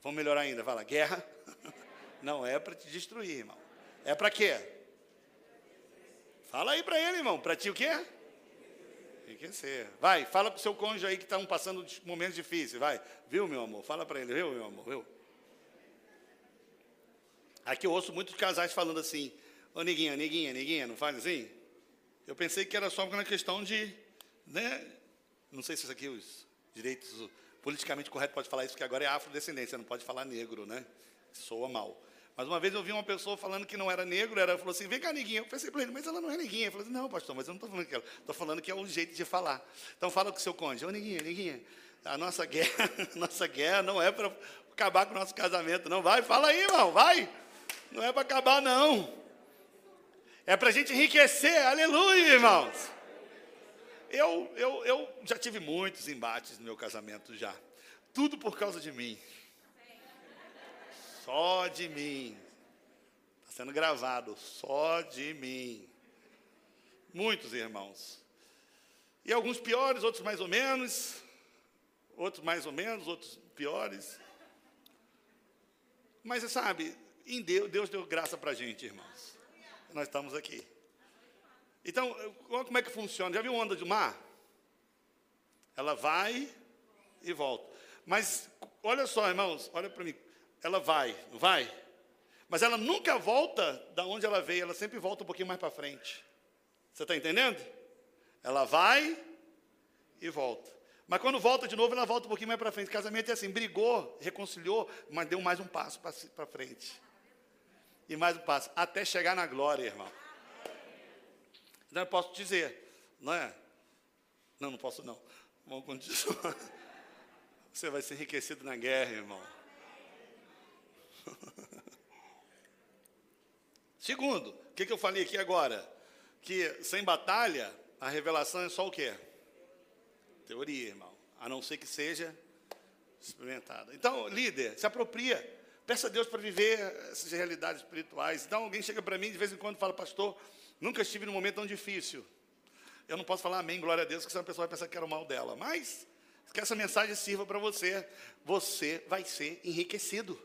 Vamos melhorar ainda. Fala. Guerra? Não é para te destruir, irmão. É para quê? Fala aí para ele, irmão. Para ti o quê? Enriquecer. Vai, fala para o seu cônjuge aí que estão passando momentos difíceis. Vai, viu, meu amor? Fala para ele, viu, meu amor? Viu? Aqui eu ouço muitos casais falando assim: Ô, neguinha, neguinha, neguinha, não faz assim? Eu pensei que era só uma questão de. Né? Não sei se isso aqui, os direitos politicamente correto pode falar isso, porque agora é afrodescendência, não pode falar negro, né? Soa mal. Mas uma vez eu vi uma pessoa falando que não era negro, ela falou assim, vem cá, neguinha. Eu pensei para ele, mas ela não é neguinha. Eu falei assim, não, pastor, mas eu não estou falando que ela, estou falando que é o jeito de falar. Então fala com o seu cônjuge, ô neguinha, neguinha, a nossa guerra, nossa guerra não é para acabar com o nosso casamento, não. Vai, fala aí, irmão, vai. Não é para acabar, não. É para a gente enriquecer, aleluia, irmãos. Eu, eu, eu já tive muitos embates no meu casamento já. Tudo por causa de mim. Só de mim. Está sendo gravado. Só de mim. Muitos irmãos. E alguns piores, outros mais ou menos. Outros mais ou menos, outros piores. Mas você sabe, em Deus, Deus deu graça para a gente, irmãos. Nós estamos aqui. Então, como é que funciona? Já viu onda de mar? Ela vai e volta. Mas olha só, irmãos, olha para mim ela vai, não vai? Mas ela nunca volta da onde ela veio, ela sempre volta um pouquinho mais para frente. Você está entendendo? Ela vai e volta. Mas quando volta de novo, ela volta um pouquinho mais para frente. Casamento é assim, brigou, reconciliou, mas deu mais um passo para frente. E mais um passo, até chegar na glória, irmão. Então eu posso dizer, não é? Não, não posso não. Vamos continuar. Você vai ser enriquecido na guerra, irmão. Segundo, o que, que eu falei aqui agora? Que sem batalha, a revelação é só o quê? Teoria, irmão. A não ser que seja experimentada. Então, líder, se apropria. Peça a Deus para viver essas realidades espirituais. Então, alguém chega para mim de vez em quando e fala, pastor, nunca estive num momento tão difícil. Eu não posso falar amém, glória a Deus, porque senão a pessoa vai pensar que era o mal dela. Mas, que essa mensagem sirva para você. Você vai ser enriquecido.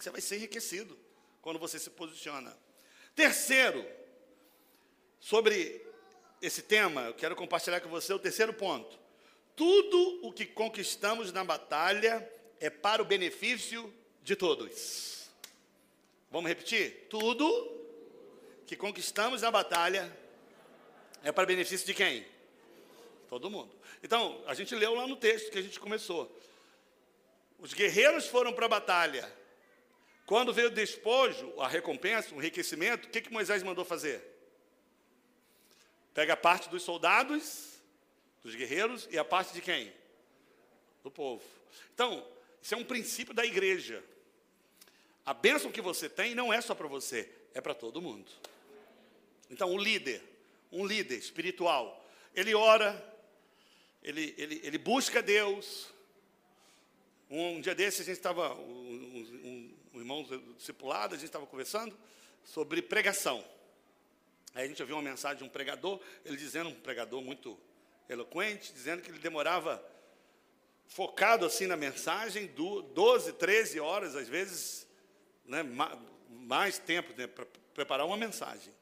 Você vai ser enriquecido quando você se posiciona. Terceiro, sobre esse tema, eu quero compartilhar com você o terceiro ponto. Tudo o que conquistamos na batalha é para o benefício de todos. Vamos repetir? Tudo que conquistamos na batalha é para benefício de quem? Todo mundo. Então, a gente leu lá no texto que a gente começou. Os guerreiros foram para a batalha. Quando veio o despojo, a recompensa, o enriquecimento, o que, que Moisés mandou fazer? Pega a parte dos soldados, dos guerreiros, e a parte de quem? Do povo. Então, isso é um princípio da igreja. A bênção que você tem não é só para você, é para todo mundo. Então, o líder, um líder espiritual, ele ora, ele, ele, ele busca Deus. Um, um dia desses, a gente estava, um, um, um irmão discipulado, a gente estava conversando sobre pregação. Aí a gente ouviu uma mensagem de um pregador, ele dizendo, um pregador muito eloquente, dizendo que ele demorava focado assim na mensagem, 12, 13 horas, às vezes, né, mais tempo né, para preparar uma mensagem.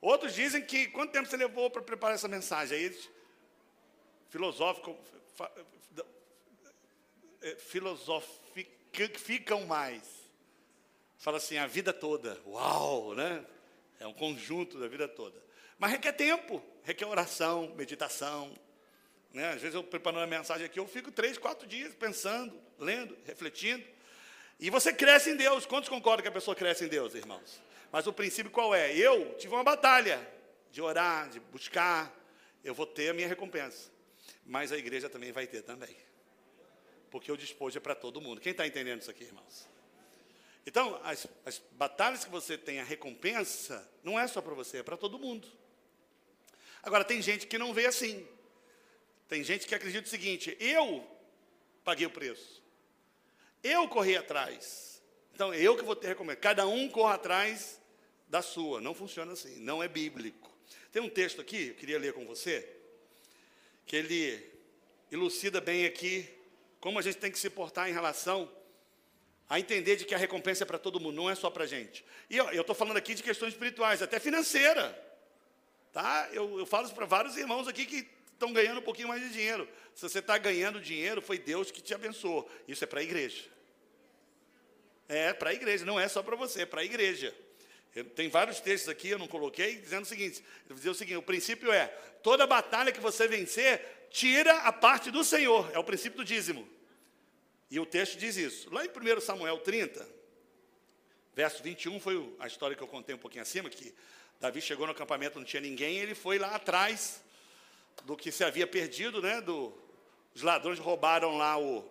Outros dizem que quanto tempo você levou para preparar essa mensagem? Aí eles filosóficos, é, filosoficam mais. Fala assim, a vida toda. Uau, né? É um conjunto da vida toda. Mas requer tempo, requer oração, meditação, né? Às vezes eu preparando a mensagem aqui, eu fico três, quatro dias pensando, lendo, refletindo. E você cresce em Deus. Quantos concordam que a pessoa cresce em Deus, irmãos? Mas o princípio qual é? Eu tive uma batalha de orar, de buscar. Eu vou ter a minha recompensa. Mas a igreja também vai ter também. Porque o despojo é para todo mundo. Quem está entendendo isso aqui, irmãos? Então, as, as batalhas que você tem, a recompensa, não é só para você, é para todo mundo. Agora, tem gente que não vê assim. Tem gente que acredita o seguinte: eu paguei o preço, eu corri atrás, então eu que vou ter recompensa. Cada um corre atrás da sua. Não funciona assim, não é bíblico. Tem um texto aqui, eu queria ler com você, que ele elucida bem aqui como a gente tem que se portar em relação a entender de que a recompensa é para todo mundo, não é só para a gente. E eu estou falando aqui de questões espirituais, até financeira. Tá? Eu, eu falo para vários irmãos aqui que estão ganhando um pouquinho mais de dinheiro. Se você está ganhando dinheiro, foi Deus que te abençoou. Isso é para a igreja. É para a igreja, não é só para você, é para a igreja. Tem vários textos aqui, eu não coloquei, dizendo o seguinte: dizer o seguinte, o princípio é: toda batalha que você vencer, tira a parte do Senhor. É o princípio do dízimo. E o texto diz isso. Lá em 1 Samuel 30, verso 21, foi a história que eu contei um pouquinho acima, que Davi chegou no acampamento, não tinha ninguém, ele foi lá atrás do que se havia perdido, né? Do, os ladrões roubaram lá o,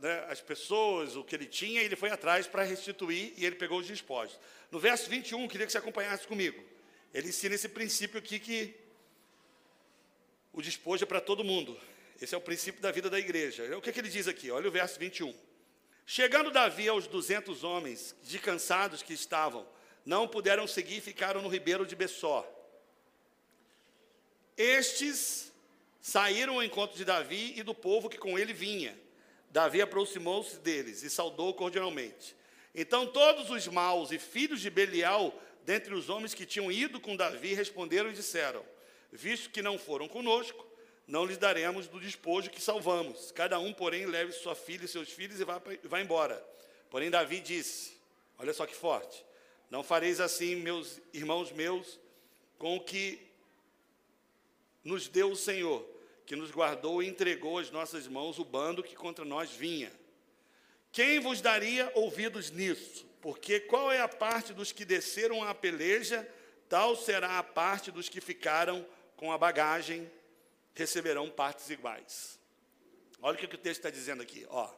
né, as pessoas, o que ele tinha, e ele foi atrás para restituir e ele pegou os despojos. No verso 21, queria que você acompanhasse comigo. Ele ensina esse princípio aqui que o despojo é para todo mundo. Esse é o princípio da vida da igreja. O que, é que ele diz aqui? Olha o verso 21. Chegando Davi aos duzentos homens, de cansados que estavam, não puderam seguir e ficaram no ribeiro de Bessó. Estes saíram ao encontro de Davi e do povo que com ele vinha. Davi aproximou-se deles e saudou cordialmente. Então todos os maus e filhos de Belial, dentre os homens que tinham ido com Davi, responderam e disseram: Visto que não foram conosco, não lhes daremos do despojo que salvamos. Cada um, porém, leve sua filha e seus filhos e vá, vá embora. Porém, Davi disse: Olha só que forte. Não fareis assim, meus irmãos meus, com o que nos deu o Senhor, que nos guardou e entregou às nossas mãos o bando que contra nós vinha. Quem vos daria ouvidos nisso? Porque qual é a parte dos que desceram à peleja, tal será a parte dos que ficaram com a bagagem, receberão partes iguais. Olha o que o texto está dizendo aqui, ó.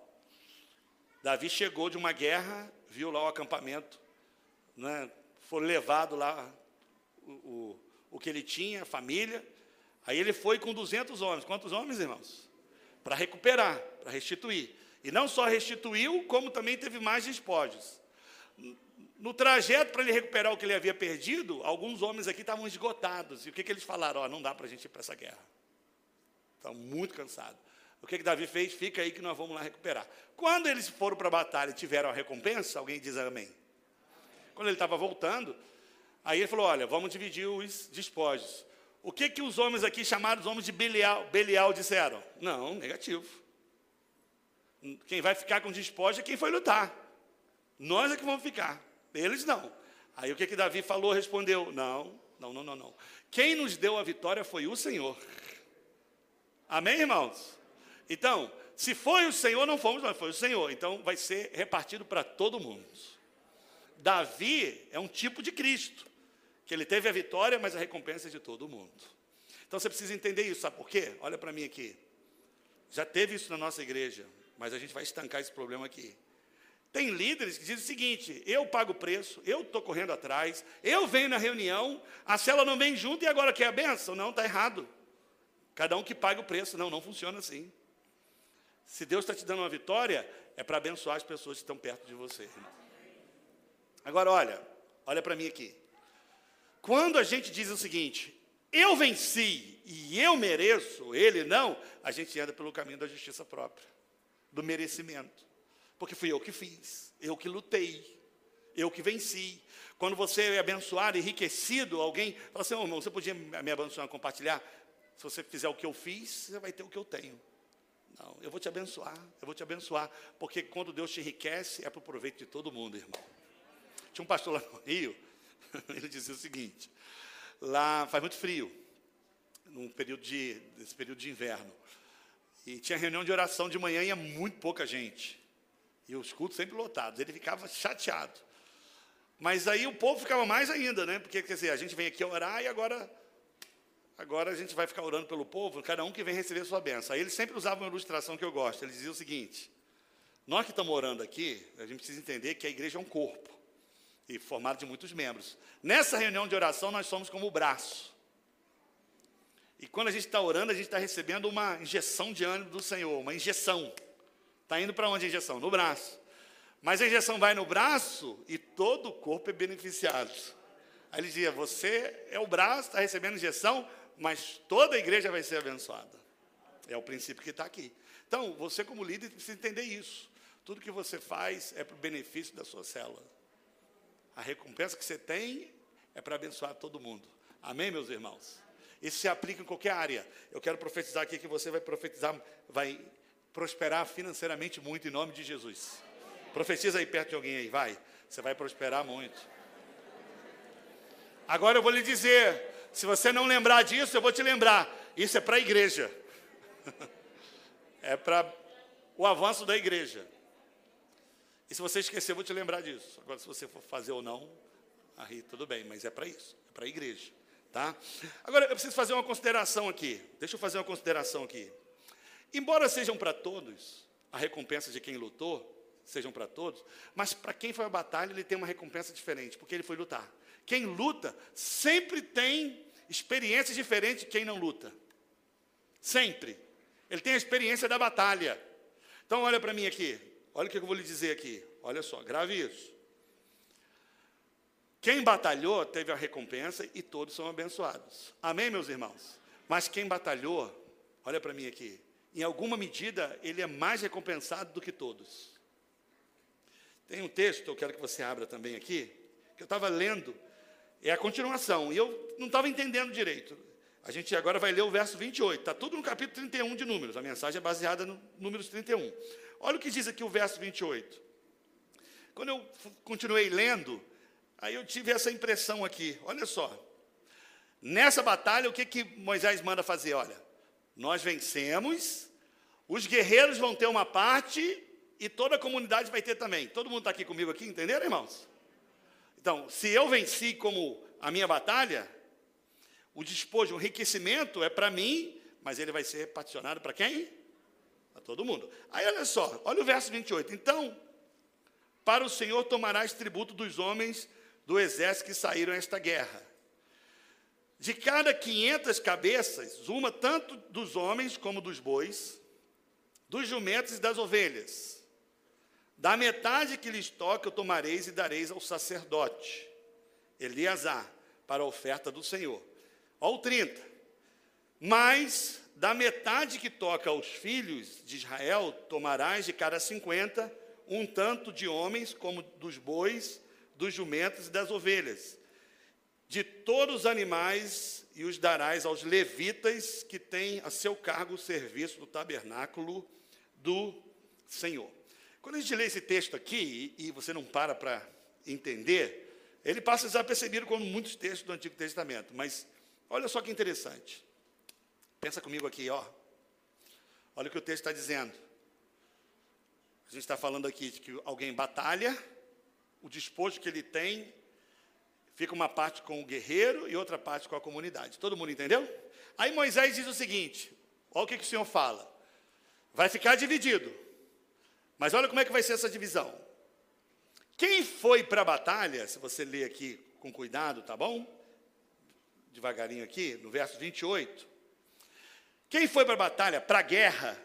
Davi chegou de uma guerra, viu lá o acampamento, né, foi levado lá o, o, o que ele tinha, a família. Aí ele foi com 200 homens. Quantos homens, irmãos? Para recuperar, para restituir. E não só restituiu, como também teve mais despojos. No trajeto para ele recuperar o que ele havia perdido, alguns homens aqui estavam esgotados. E o que, que eles falaram? Oh, não dá para a gente ir para essa guerra. Estão muito cansados. O que, que Davi fez? Fica aí que nós vamos lá recuperar. Quando eles foram para a batalha e tiveram a recompensa, alguém diz amém. Quando ele estava voltando, aí ele falou: Olha, vamos dividir os despojos. O que, que os homens aqui, chamados homens de Belial, Belial, disseram? Não, negativo. Quem vai ficar com despojos é quem foi lutar. Nós é que vamos ficar. Eles não. Aí o que, que Davi falou, respondeu: Não, não, não, não, não. Quem nos deu a vitória foi o Senhor. Amém, irmãos? Então, se foi o Senhor, não fomos nós, foi o Senhor. Então, vai ser repartido para todo mundo. Davi é um tipo de Cristo, que ele teve a vitória, mas a recompensa é de todo mundo. Então, você precisa entender isso, sabe por quê? Olha para mim aqui. Já teve isso na nossa igreja, mas a gente vai estancar esse problema aqui. Tem líderes que dizem o seguinte: eu pago o preço, eu estou correndo atrás, eu venho na reunião, a cela não vem junto e agora quer a benção? Não, está errado. Cada um que paga o preço. Não, não funciona assim. Se Deus está te dando uma vitória, é para abençoar as pessoas que estão perto de você. Agora, olha, olha para mim aqui. Quando a gente diz o seguinte, eu venci e eu mereço, ele não, a gente anda pelo caminho da justiça própria, do merecimento. Porque fui eu que fiz, eu que lutei, eu que venci. Quando você é abençoado, enriquecido, alguém fala assim, oh, irmão, você podia me abençoar, compartilhar? Se você fizer o que eu fiz, você vai ter o que eu tenho. Não, eu vou te abençoar, eu vou te abençoar, porque quando Deus te enriquece, é para o proveito de todo mundo, irmão. Tinha um pastor lá no Rio, ele dizia o seguinte: lá faz muito frio, num período de, nesse período de inverno, e tinha reunião de oração de manhã e ia muito pouca gente, e os cultos sempre lotados, ele ficava chateado. Mas aí o povo ficava mais ainda, né? Porque, quer dizer, a gente vem aqui orar e agora Agora a gente vai ficar orando pelo povo, cada um que vem receber sua bênção. Aí ele sempre usava uma ilustração que eu gosto. Ele dizia o seguinte: Nós que estamos orando aqui, a gente precisa entender que a igreja é um corpo, e formado de muitos membros. Nessa reunião de oração, nós somos como o braço. E quando a gente está orando, a gente está recebendo uma injeção de ânimo do Senhor, uma injeção. Está indo para onde a injeção? No braço. Mas a injeção vai no braço e todo o corpo é beneficiado. Aí ele dizia: Você é o braço, está recebendo injeção, mas toda a igreja vai ser abençoada. É o princípio que está aqui. Então, você como líder precisa entender isso. Tudo que você faz é para o benefício da sua célula. A recompensa que você tem é para abençoar todo mundo. Amém, meus irmãos? Isso se aplica em qualquer área. Eu quero profetizar aqui que você vai profetizar, vai prosperar financeiramente muito em nome de Jesus. Profetiza aí perto de alguém aí, vai. Você vai prosperar muito. Agora eu vou lhe dizer, se você não lembrar disso, eu vou te lembrar. Isso é para a igreja. é para o avanço da igreja. E se você esquecer, eu vou te lembrar disso. Agora, se você for fazer ou não, aí tudo bem, mas é para isso, é para a igreja. Tá? Agora, eu preciso fazer uma consideração aqui. Deixa eu fazer uma consideração aqui. Embora sejam para todos, a recompensa de quem lutou, sejam para todos, mas para quem foi à batalha, ele tem uma recompensa diferente, porque ele foi lutar. Quem luta sempre tem experiências diferentes de quem não luta. Sempre. Ele tem a experiência da batalha. Então, olha para mim aqui. Olha o que eu vou lhe dizer aqui. Olha só, grave isso. Quem batalhou teve a recompensa e todos são abençoados. Amém, meus irmãos? Mas quem batalhou, olha para mim aqui, em alguma medida ele é mais recompensado do que todos. Tem um texto, eu quero que você abra também aqui, que eu estava lendo é a continuação. E eu não estava entendendo direito. A gente agora vai ler o verso 28. Está tudo no capítulo 31 de Números. A mensagem é baseada no Números 31. Olha o que diz aqui o verso 28. Quando eu continuei lendo, aí eu tive essa impressão aqui. Olha só. Nessa batalha, o que, que Moisés manda fazer? Olha, nós vencemos, os guerreiros vão ter uma parte e toda a comunidade vai ter também. Todo mundo está aqui comigo aqui, entenderam, irmãos? Então, se eu venci como a minha batalha, o despojo, o enriquecimento é para mim, mas ele vai ser particionado para quem? Para todo mundo. Aí olha só, olha o verso 28. Então, para o Senhor tomarás tributo dos homens do exército que saíram a esta guerra. De cada 500 cabeças, uma tanto dos homens como dos bois, dos jumentos e das ovelhas. Da metade que lhes toca, eu tomareis e dareis ao sacerdote, Eliasar, para a oferta do Senhor. Olha o 30. Mas da metade que toca aos filhos de Israel, tomarás de cada 50 um tanto de homens, como dos bois, dos jumentos e das ovelhas, de todos os animais, e os darás aos levitas que têm a seu cargo o serviço do tabernáculo do Senhor. Quando a gente lê esse texto aqui, e você não para para entender, ele passa desapercebido como muitos textos do Antigo Testamento, mas olha só que interessante. Pensa comigo aqui, ó. Olha o que o texto está dizendo. A gente está falando aqui de que alguém batalha, o despojo que ele tem, fica uma parte com o guerreiro e outra parte com a comunidade. Todo mundo entendeu? Aí Moisés diz o seguinte: olha o que, que o Senhor fala. Vai ficar dividido. Mas olha como é que vai ser essa divisão. Quem foi para a batalha, se você ler aqui com cuidado, tá bom? Devagarinho aqui, no verso 28. Quem foi para a batalha, para a guerra,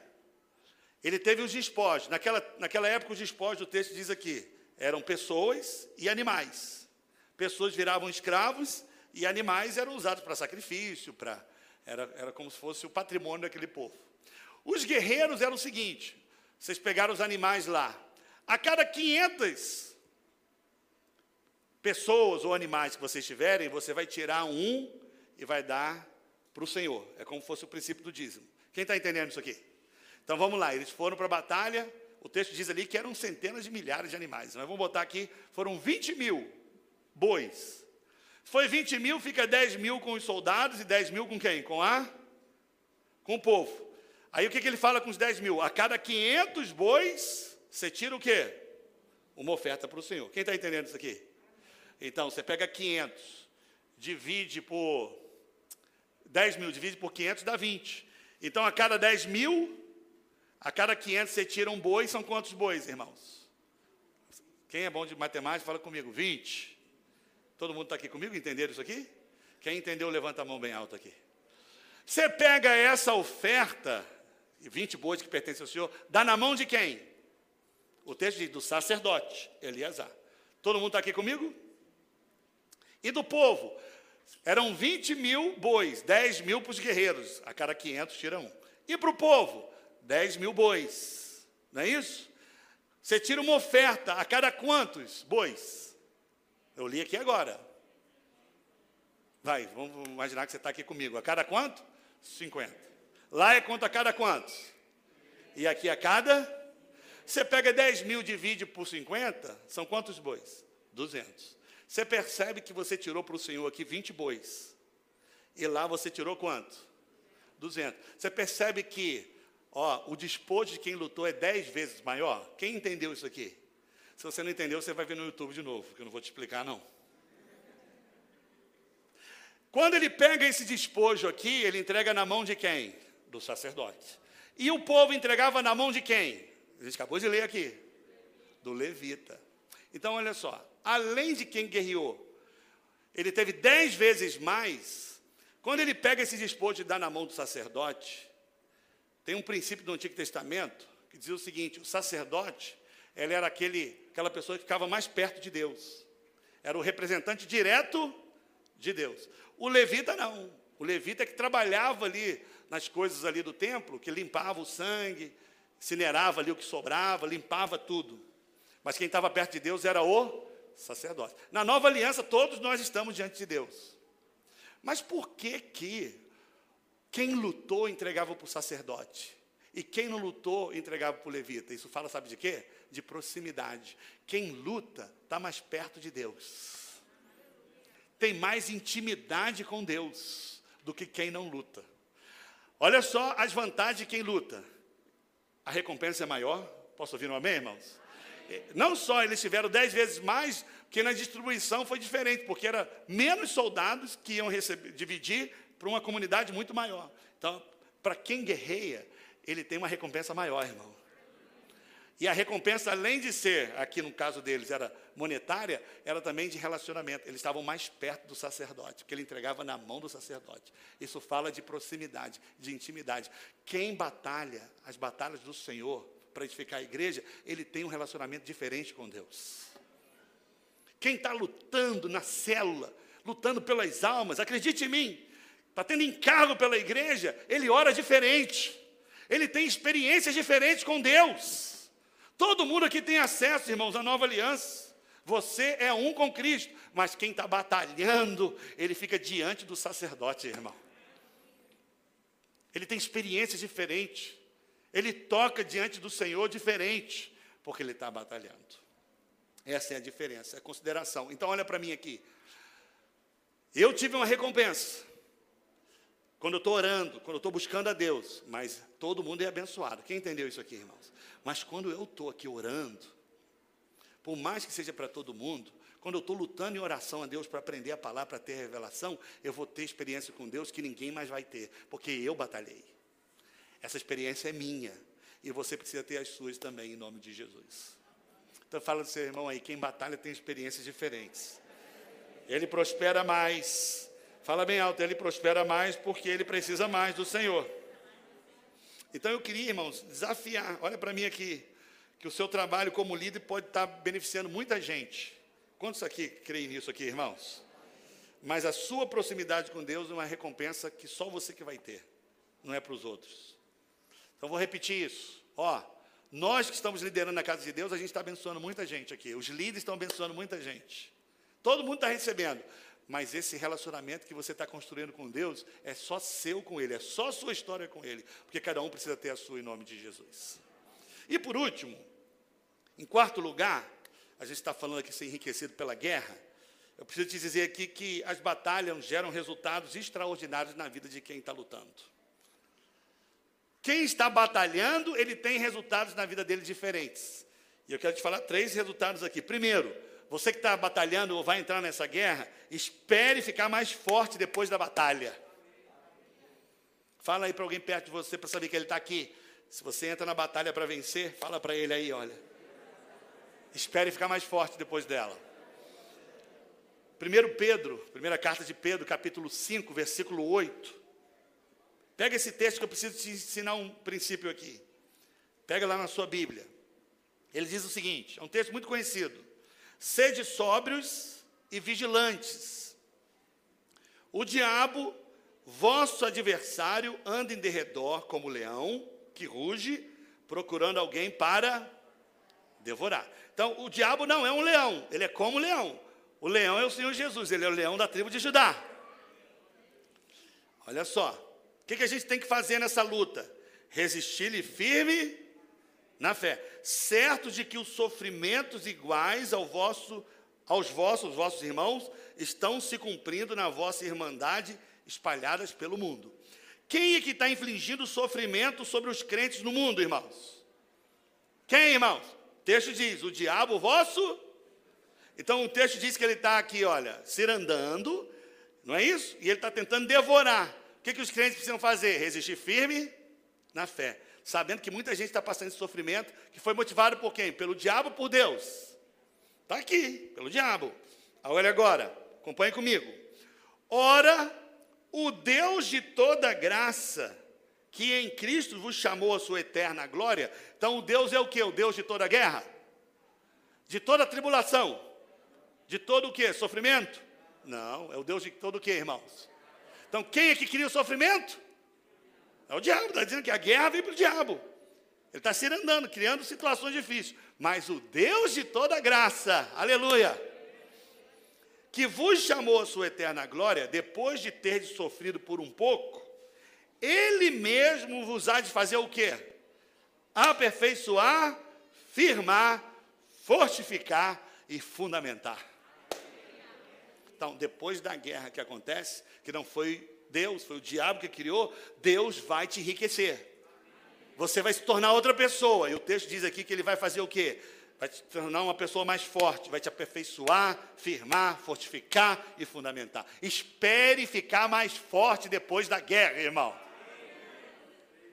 ele teve os despojos. Naquela, naquela época, os despojos, o texto diz aqui, eram pessoas e animais. Pessoas viravam escravos e animais eram usados para sacrifício, para, era, era como se fosse o patrimônio daquele povo. Os guerreiros eram o seguinte: vocês pegaram os animais lá. A cada 500 pessoas ou animais que vocês tiverem, você vai tirar um e vai dar para o Senhor. É como se fosse o princípio do dízimo. Quem está entendendo isso aqui? Então vamos lá, eles foram para a batalha, o texto diz ali que eram centenas de milhares de animais, mas vamos botar aqui, foram 20 mil bois. Foi 20 mil, fica 10 mil com os soldados e 10 mil com quem? Com a? Com o povo. Aí o que, que ele fala com os 10 mil? A cada 500 bois, você tira o quê? Uma oferta para o Senhor. Quem está entendendo isso aqui? Então, você pega 500, divide por 10 mil, divide por 500, dá 20. Então, a cada 10 mil, a cada 500 você tira um boi, são quantos bois, irmãos? Quem é bom de matemática, fala comigo. 20. Todo mundo está aqui comigo? Entenderam isso aqui? Quem entendeu, levanta a mão bem alta aqui. Você pega essa oferta, 20 bois que pertencem ao Senhor, dá na mão de quem? O texto diz do sacerdote, Eliasar. Todo mundo está aqui comigo? E do povo? Eram 20 mil bois, 10 mil para os guerreiros, a cada 500 tira um. E para o povo? 10 mil bois, não é isso? Você tira uma oferta a cada quantos bois? Eu li aqui agora. Vai, vamos imaginar que você está aqui comigo. A cada quanto? 50. Lá é quanto a cada quantos? E aqui a cada? Você pega 10 mil, divide por 50, são quantos bois? 200. Você percebe que você tirou para o Senhor aqui 20 bois. E lá você tirou quanto? 200. Você percebe que Ó, o despojo de quem lutou é dez vezes maior. Quem entendeu isso aqui? Se você não entendeu, você vai ver no YouTube de novo, que eu não vou te explicar, não. Quando ele pega esse despojo aqui, ele entrega na mão de quem? Do sacerdote. E o povo entregava na mão de quem? A gente acabou de ler aqui. Do levita. Então, olha só. Além de quem guerreou, ele teve dez vezes mais. Quando ele pega esse despojo e dá na mão do sacerdote, tem um princípio do Antigo Testamento que dizia o seguinte: o sacerdote, ele era aquele, aquela pessoa que ficava mais perto de Deus. Era o representante direto de Deus. O levita não. O levita que trabalhava ali nas coisas ali do templo, que limpava o sangue, incinerava ali o que sobrava, limpava tudo. Mas quem estava perto de Deus era o sacerdote. Na nova aliança, todos nós estamos diante de Deus. Mas por que que quem lutou entregava para o sacerdote. E quem não lutou entregava para o levita. Isso fala, sabe de quê? De proximidade. Quem luta está mais perto de Deus. tem mais intimidade com Deus do que quem não luta. Olha só as vantagens de quem luta. A recompensa é maior. Posso ouvir um amém, irmãos? Não só eles tiveram dez vezes mais, que na distribuição foi diferente, porque era menos soldados que iam receber, dividir para uma comunidade muito maior. Então, para quem guerreia, ele tem uma recompensa maior, irmão. E a recompensa, além de ser, aqui no caso deles, era monetária, era também de relacionamento. Eles estavam mais perto do sacerdote, que ele entregava na mão do sacerdote. Isso fala de proximidade, de intimidade. Quem batalha as batalhas do Senhor para edificar a igreja, ele tem um relacionamento diferente com Deus. Quem está lutando na célula, lutando pelas almas, acredite em mim, está tendo encargo pela igreja, ele ora diferente. Ele tem experiências diferentes com Deus. Todo mundo aqui tem acesso, irmãos, à nova aliança. Você é um com Cristo, mas quem está batalhando, ele fica diante do sacerdote, irmão. Ele tem experiências diferentes. Ele toca diante do Senhor diferente, porque ele está batalhando. Essa é a diferença, é a consideração. Então, olha para mim aqui. Eu tive uma recompensa. Quando eu estou orando, quando eu estou buscando a Deus, mas todo mundo é abençoado. Quem entendeu isso aqui, irmãos? Mas quando eu estou aqui orando, por mais que seja para todo mundo, quando eu estou lutando em oração a Deus para aprender a palavra, para ter revelação, eu vou ter experiência com Deus que ninguém mais vai ter, porque eu batalhei. Essa experiência é minha, e você precisa ter as suas também, em nome de Jesus. Então fala do seu irmão aí, quem batalha tem experiências diferentes. Ele prospera mais. Fala bem alto, ele prospera mais porque ele precisa mais do Senhor. Então eu queria, irmãos, desafiar, olha para mim aqui, que o seu trabalho como líder pode estar beneficiando muita gente. Quantos aqui creem nisso aqui, irmãos? Mas a sua proximidade com Deus é uma recompensa que só você que vai ter, não é para os outros. Então vou repetir isso. Ó, nós que estamos liderando na casa de Deus, a gente está abençoando muita gente aqui. Os líderes estão abençoando muita gente. Todo mundo está recebendo. Mas esse relacionamento que você está construindo com Deus é só seu com Ele, é só sua história com Ele, porque cada um precisa ter a sua em nome de Jesus. E por último, em quarto lugar, a gente está falando aqui ser enriquecido pela guerra. Eu preciso te dizer aqui que as batalhas geram resultados extraordinários na vida de quem está lutando. Quem está batalhando, ele tem resultados na vida dele diferentes. E eu quero te falar três resultados aqui. Primeiro, você que está batalhando ou vai entrar nessa guerra, espere ficar mais forte depois da batalha. Fala aí para alguém perto de você para saber que ele está aqui. Se você entra na batalha para vencer, fala para ele aí, olha. Espere ficar mais forte depois dela. 1 Pedro, primeira carta de Pedro, capítulo 5, versículo 8. Pega esse texto que eu preciso te ensinar um princípio aqui. Pega lá na sua Bíblia. Ele diz o seguinte: é um texto muito conhecido. Sede sóbrios e vigilantes. O diabo, vosso adversário, anda em derredor como leão que ruge, procurando alguém para devorar. Então, o diabo não é um leão, ele é como leão. O leão é o Senhor Jesus, ele é o leão da tribo de Judá. Olha só, o que, que a gente tem que fazer nessa luta? Resistir-lhe firme na fé, certos de que os sofrimentos iguais ao vosso, aos vossos, vossos irmãos estão se cumprindo na vossa irmandade espalhadas pelo mundo. Quem é que está infligindo sofrimento sobre os crentes no mundo, irmãos? Quem, irmãos? O texto diz: o diabo vosso. Então o texto diz que ele está aqui, olha, cirandando, não é isso? E ele está tentando devorar. O que, que os crentes precisam fazer? Resistir firme na fé sabendo que muita gente está passando esse sofrimento, que foi motivado por quem? Pelo diabo ou por Deus? Está aqui, pelo diabo. Olha agora, acompanhe comigo. Ora, o Deus de toda graça, que em Cristo vos chamou a sua eterna glória. Então, o Deus é o que? O Deus de toda guerra? De toda tribulação? De todo o que? Sofrimento? Não, é o Deus de todo o que, irmãos? Então, quem é que cria o sofrimento? É o diabo, está dizendo que a guerra vem para o diabo. Ele está se andando, criando situações difíceis. Mas o Deus de toda graça, aleluia, que vos chamou a sua eterna glória, depois de ter sofrido por um pouco, ele mesmo vos há de fazer o quê? Aperfeiçoar, firmar, fortificar e fundamentar. Então, depois da guerra que acontece, que não foi Deus, foi o diabo que criou, Deus vai te enriquecer. Você vai se tornar outra pessoa. E o texto diz aqui que ele vai fazer o quê? Vai te tornar uma pessoa mais forte, vai te aperfeiçoar, firmar, fortificar e fundamentar. Espere ficar mais forte depois da guerra, irmão.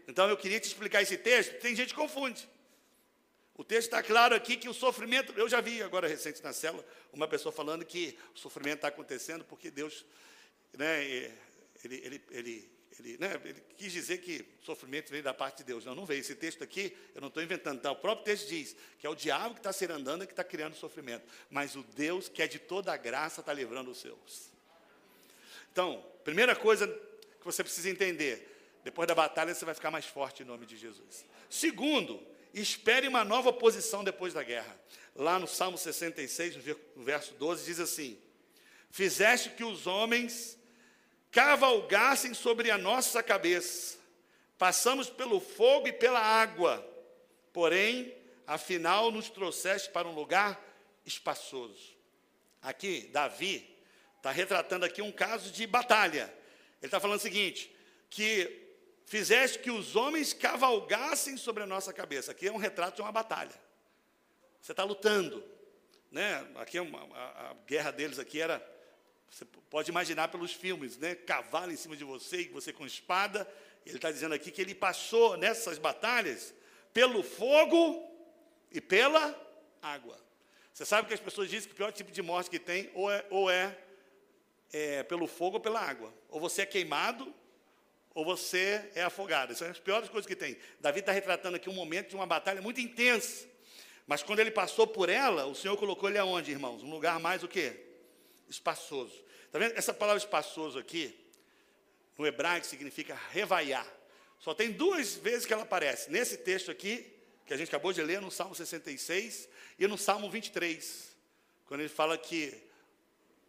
Então eu queria te explicar esse texto, tem gente que confunde. O texto está claro aqui que o sofrimento, eu já vi agora recente na célula, uma pessoa falando que o sofrimento está acontecendo porque Deus, né, ele, ele, ele, ele, né, ele quis dizer que sofrimento veio da parte de Deus. Não, não veio. Esse texto aqui, eu não estou inventando, tá? o próprio texto diz que é o diabo que está ser andando que está criando sofrimento. Mas o Deus que é de toda a graça está livrando os seus. Então, primeira coisa que você precisa entender, depois da batalha você vai ficar mais forte em nome de Jesus. Segundo, espere uma nova posição depois da guerra. Lá no Salmo 66, no verso 12, diz assim: Fizeste que os homens cavalgassem sobre a nossa cabeça, passamos pelo fogo e pela água, porém, afinal, nos trouxeste para um lugar espaçoso. Aqui, Davi está retratando aqui um caso de batalha. Ele está falando o seguinte: que fizeste que os homens cavalgassem sobre a nossa cabeça. Aqui é um retrato de uma batalha. Você está lutando. Né? Aqui é uma, a, a, guerra deles aqui era, você pode imaginar pelos filmes, né? cavalo em cima de você e você com espada. Ele está dizendo aqui que ele passou nessas batalhas pelo fogo e pela água. Você sabe que as pessoas dizem que o pior tipo de morte que tem ou é, ou é, é pelo fogo ou pela água. Ou você é queimado ou você é afogado. Essas são as piores coisas que tem. Davi está retratando aqui um momento de uma batalha muito intensa. Mas quando ele passou por ela, o Senhor colocou ele aonde, irmãos? Um lugar mais o quê? Espaçoso. Está vendo? Essa palavra espaçoso aqui, no hebraico, significa revaiar. Só tem duas vezes que ela aparece. Nesse texto aqui, que a gente acabou de ler, no Salmo 66 e no Salmo 23. Quando ele fala que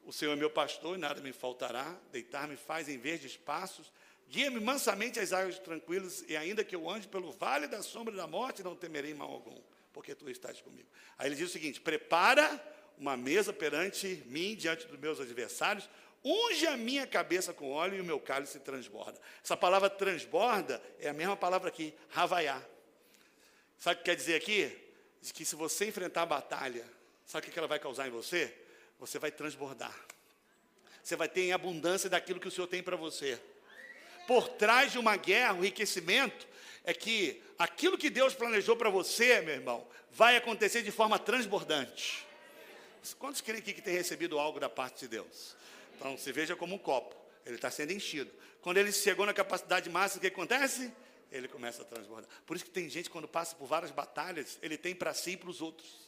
o Senhor é meu pastor e nada me faltará, deitar-me faz em verdes espaços, Guia-me mansamente às águas tranquilas, e ainda que eu ande pelo vale da sombra da morte, não temerei mal algum, porque tu estás comigo. Aí ele diz o seguinte: prepara uma mesa perante mim, diante dos meus adversários, unge a minha cabeça com óleo e o meu cálice transborda. Essa palavra transborda é a mesma palavra aqui, ravaiar. Sabe o que quer dizer aqui? Diz que se você enfrentar a batalha, sabe o que ela vai causar em você? Você vai transbordar. Você vai ter em abundância daquilo que o Senhor tem para você por trás de uma guerra, o enriquecimento, é que aquilo que Deus planejou para você, meu irmão, vai acontecer de forma transbordante. Quantos creem aqui que tem recebido algo da parte de Deus? Então, se veja como um copo, ele está sendo enchido. Quando ele chegou na capacidade máxima, o que acontece? Ele começa a transbordar. Por isso que tem gente, quando passa por várias batalhas, ele tem para si e para os outros.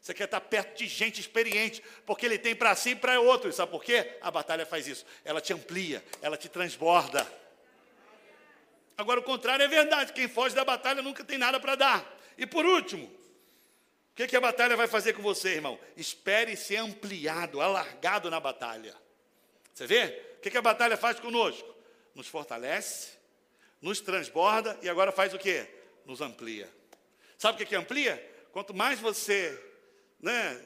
Você quer estar perto de gente experiente, porque ele tem para si e para outros. Sabe por quê? A batalha faz isso. Ela te amplia, ela te transborda. Agora, o contrário é verdade: quem foge da batalha nunca tem nada para dar. E por último, o que, que a batalha vai fazer com você, irmão? Espere ser ampliado, alargado na batalha. Você vê? O que, que a batalha faz conosco? Nos fortalece, nos transborda e agora faz o quê? Nos amplia. Sabe o que, que amplia? Quanto mais você né,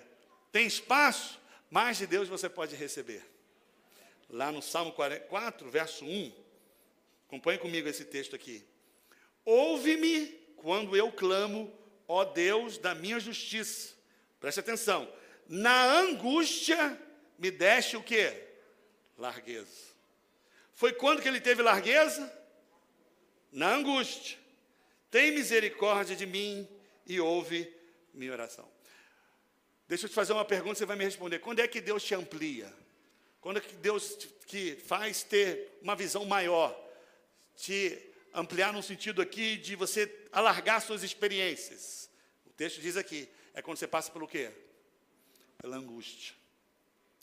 tem espaço, mais de Deus você pode receber. Lá no Salmo 4, verso 1, Acompanhe comigo esse texto aqui. Ouve-me quando eu clamo, ó Deus da minha justiça. Preste atenção. Na angústia me deste o quê? Largueza. Foi quando que ele teve largueza? Na angústia. Tem misericórdia de mim e ouve minha oração. Deixa eu te fazer uma pergunta, você vai me responder. Quando é que Deus te amplia? Quando é que Deus te, que faz ter uma visão maior? te ampliar no sentido aqui de você alargar suas experiências. O texto diz aqui, é quando você passa pelo quê? Pela angústia.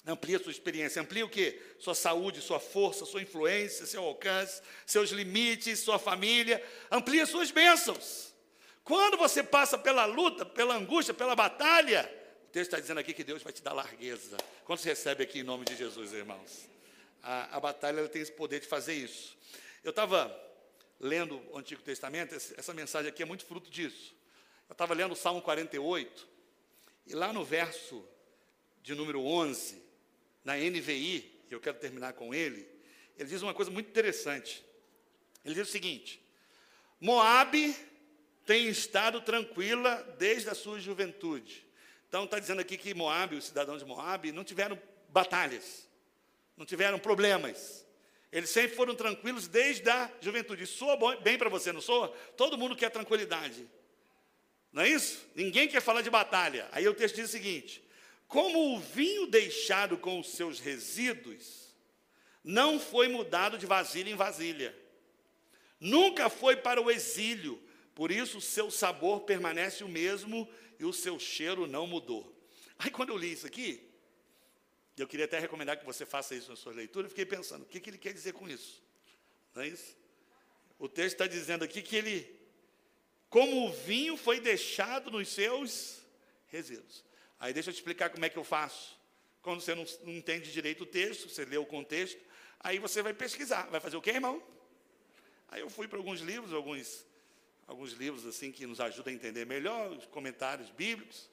Amplia sua experiência, amplia o quê? Sua saúde, sua força, sua influência, seu alcance, seus limites, sua família, amplia suas bênçãos. Quando você passa pela luta, pela angústia, pela batalha, o texto está dizendo aqui que Deus vai te dar largueza. Quando você recebe aqui em nome de Jesus, irmãos? A, a batalha tem esse poder de fazer isso. Eu estava lendo o Antigo Testamento, essa mensagem aqui é muito fruto disso. Eu estava lendo o Salmo 48, e lá no verso de número 11, na NVI, e eu quero terminar com ele, ele diz uma coisa muito interessante. Ele diz o seguinte: Moabe tem estado tranquila desde a sua juventude. Então está dizendo aqui que Moabe, os cidadãos de Moabe, não tiveram batalhas, não tiveram problemas. Eles sempre foram tranquilos desde a juventude. Soa bem para você, não soa? Todo mundo quer tranquilidade. Não é isso? Ninguém quer falar de batalha. Aí o texto diz o seguinte: Como o vinho deixado com os seus resíduos, não foi mudado de vasilha em vasilha, nunca foi para o exílio, por isso o seu sabor permanece o mesmo e o seu cheiro não mudou. Aí quando eu li isso aqui, eu queria até recomendar que você faça isso na sua leitura, fiquei pensando, o que, que ele quer dizer com isso? Não é isso? O texto está dizendo aqui que ele como o vinho foi deixado nos seus resíduos. Aí deixa eu te explicar como é que eu faço. Quando você não, não entende direito o texto, você lê o contexto, aí você vai pesquisar. Vai fazer o quê, irmão? Aí eu fui para alguns livros, alguns, alguns livros assim que nos ajudam a entender melhor, os comentários bíblicos.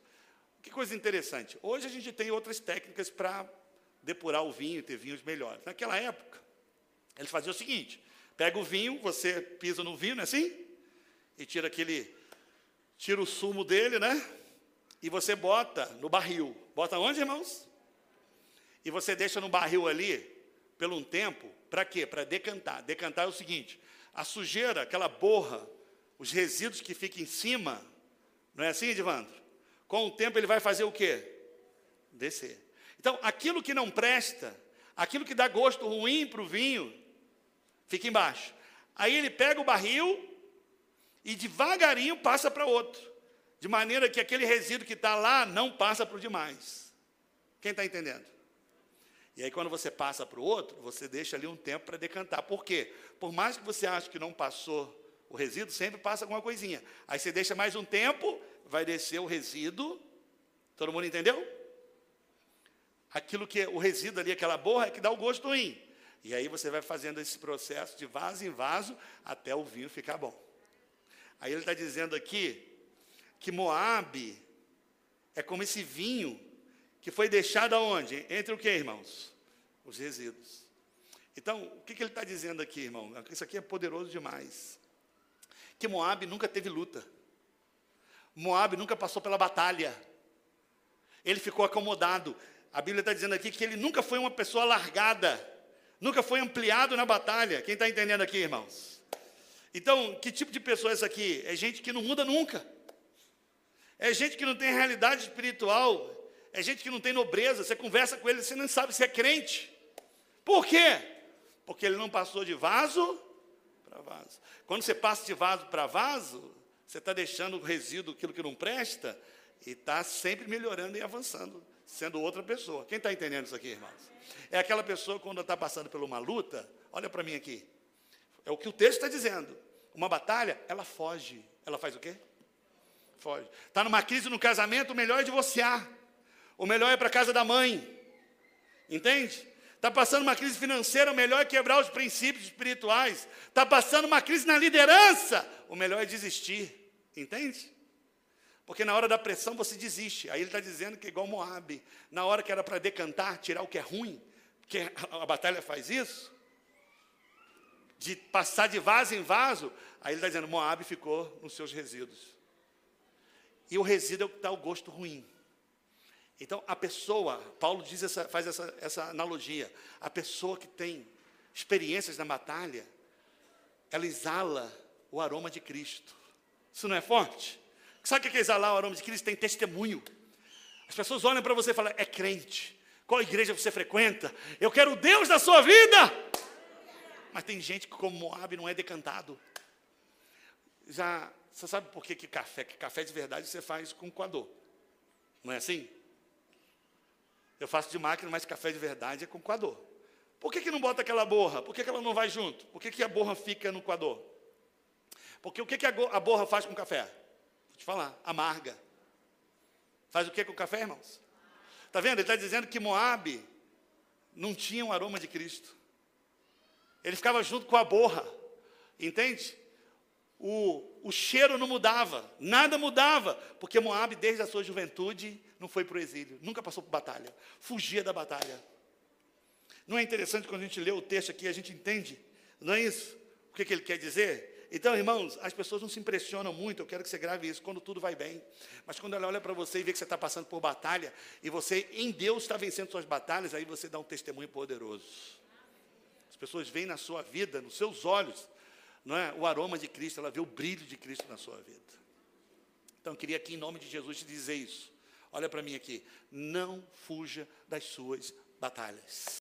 Que coisa interessante. Hoje a gente tem outras técnicas para depurar o vinho ter vinhos melhores. Naquela época, eles faziam o seguinte: pega o vinho, você pisa no vinho, não é assim? e tira aquele, tira o sumo dele, né? E você bota no barril. Bota onde, irmãos? E você deixa no barril ali, pelo um tempo, para quê? Para decantar. Decantar é o seguinte: a sujeira, aquela borra, os resíduos que ficam em cima, não é assim, Edivandro? Com o tempo ele vai fazer o quê? Descer. Então, aquilo que não presta, aquilo que dá gosto ruim para o vinho, fica embaixo. Aí ele pega o barril e devagarinho passa para outro, de maneira que aquele resíduo que está lá não passa para o demais. Quem está entendendo? E aí, quando você passa para o outro, você deixa ali um tempo para decantar. Por quê? Por mais que você ache que não passou o resíduo, sempre passa alguma coisinha. Aí você deixa mais um tempo, vai descer o resíduo. Todo mundo entendeu? Aquilo que é o resíduo ali, aquela borra, é que dá o gosto ruim. E aí você vai fazendo esse processo de vaso em vaso até o vinho ficar bom. Aí ele está dizendo aqui que Moabe é como esse vinho que foi deixado aonde? Entre o que, irmãos? Os resíduos. Então, o que, que ele está dizendo aqui, irmão? Isso aqui é poderoso demais. Que Moabe nunca teve luta. Moabe nunca passou pela batalha. Ele ficou acomodado. A Bíblia está dizendo aqui que ele nunca foi uma pessoa largada. Nunca foi ampliado na batalha. Quem está entendendo aqui, irmãos? Então, que tipo de pessoa é essa aqui? É gente que não muda nunca. É gente que não tem realidade espiritual. É gente que não tem nobreza. Você conversa com ele, você não sabe se é crente. Por quê? Porque ele não passou de vaso para vaso. Quando você passa de vaso para vaso, você está deixando o resíduo, aquilo que não presta, e está sempre melhorando e avançando, sendo outra pessoa. Quem está entendendo isso aqui, irmãos? É aquela pessoa quando está passando por uma luta, olha para mim aqui. É o que o texto está dizendo. Uma batalha, ela foge. Ela faz o quê? Foge. Está numa crise no casamento, o melhor é divorciar. O melhor é para a casa da mãe. Entende? Está passando uma crise financeira, o melhor é quebrar os princípios espirituais. Está passando uma crise na liderança, o melhor é desistir. Entende? Porque na hora da pressão você desiste. Aí ele está dizendo que é igual Moab. Na hora que era para decantar, tirar o que é ruim, porque a batalha faz isso, de passar de vaso em vaso, aí ele está dizendo, Moab ficou nos seus resíduos. E o resíduo é o que dá o gosto ruim. Então, a pessoa, Paulo diz essa, faz essa, essa analogia, a pessoa que tem experiências na batalha, ela exala o aroma de Cristo. Isso não é forte? Sabe o que é exalar o aroma de Cristo? Tem testemunho. As pessoas olham para você e falam, é crente. Qual igreja você frequenta? Eu quero o Deus da sua vida. Mas tem gente que, como Moab, não é decantado. Já, você sabe por que, que café? Que café de verdade você faz com coador. Não é assim? Eu faço de máquina, mas café de verdade é com coador. Por que, que não bota aquela borra? Por que, que ela não vai junto? Por que, que a borra fica no coador? Porque o que, que a borra faz com o café? Vou te falar, amarga. Faz o que com o café, irmãos? Está vendo? Ele está dizendo que Moab não tinha um aroma de Cristo. Ele ficava junto com a borra, entende? O, o cheiro não mudava, nada mudava, porque Moab, desde a sua juventude, não foi para o exílio, nunca passou por batalha, fugia da batalha. Não é interessante quando a gente lê o texto aqui, a gente entende, não é isso? O que, que ele quer dizer? Então, irmãos, as pessoas não se impressionam muito, eu quero que você grave isso, quando tudo vai bem. Mas quando ela olha para você e vê que você está passando por batalha, e você, em Deus, está vencendo suas batalhas, aí você dá um testemunho poderoso. As pessoas veem na sua vida, nos seus olhos, não é? o aroma de Cristo, ela vê o brilho de Cristo na sua vida. Então, eu queria aqui, em nome de Jesus, te dizer isso. Olha para mim aqui. Não fuja das suas batalhas.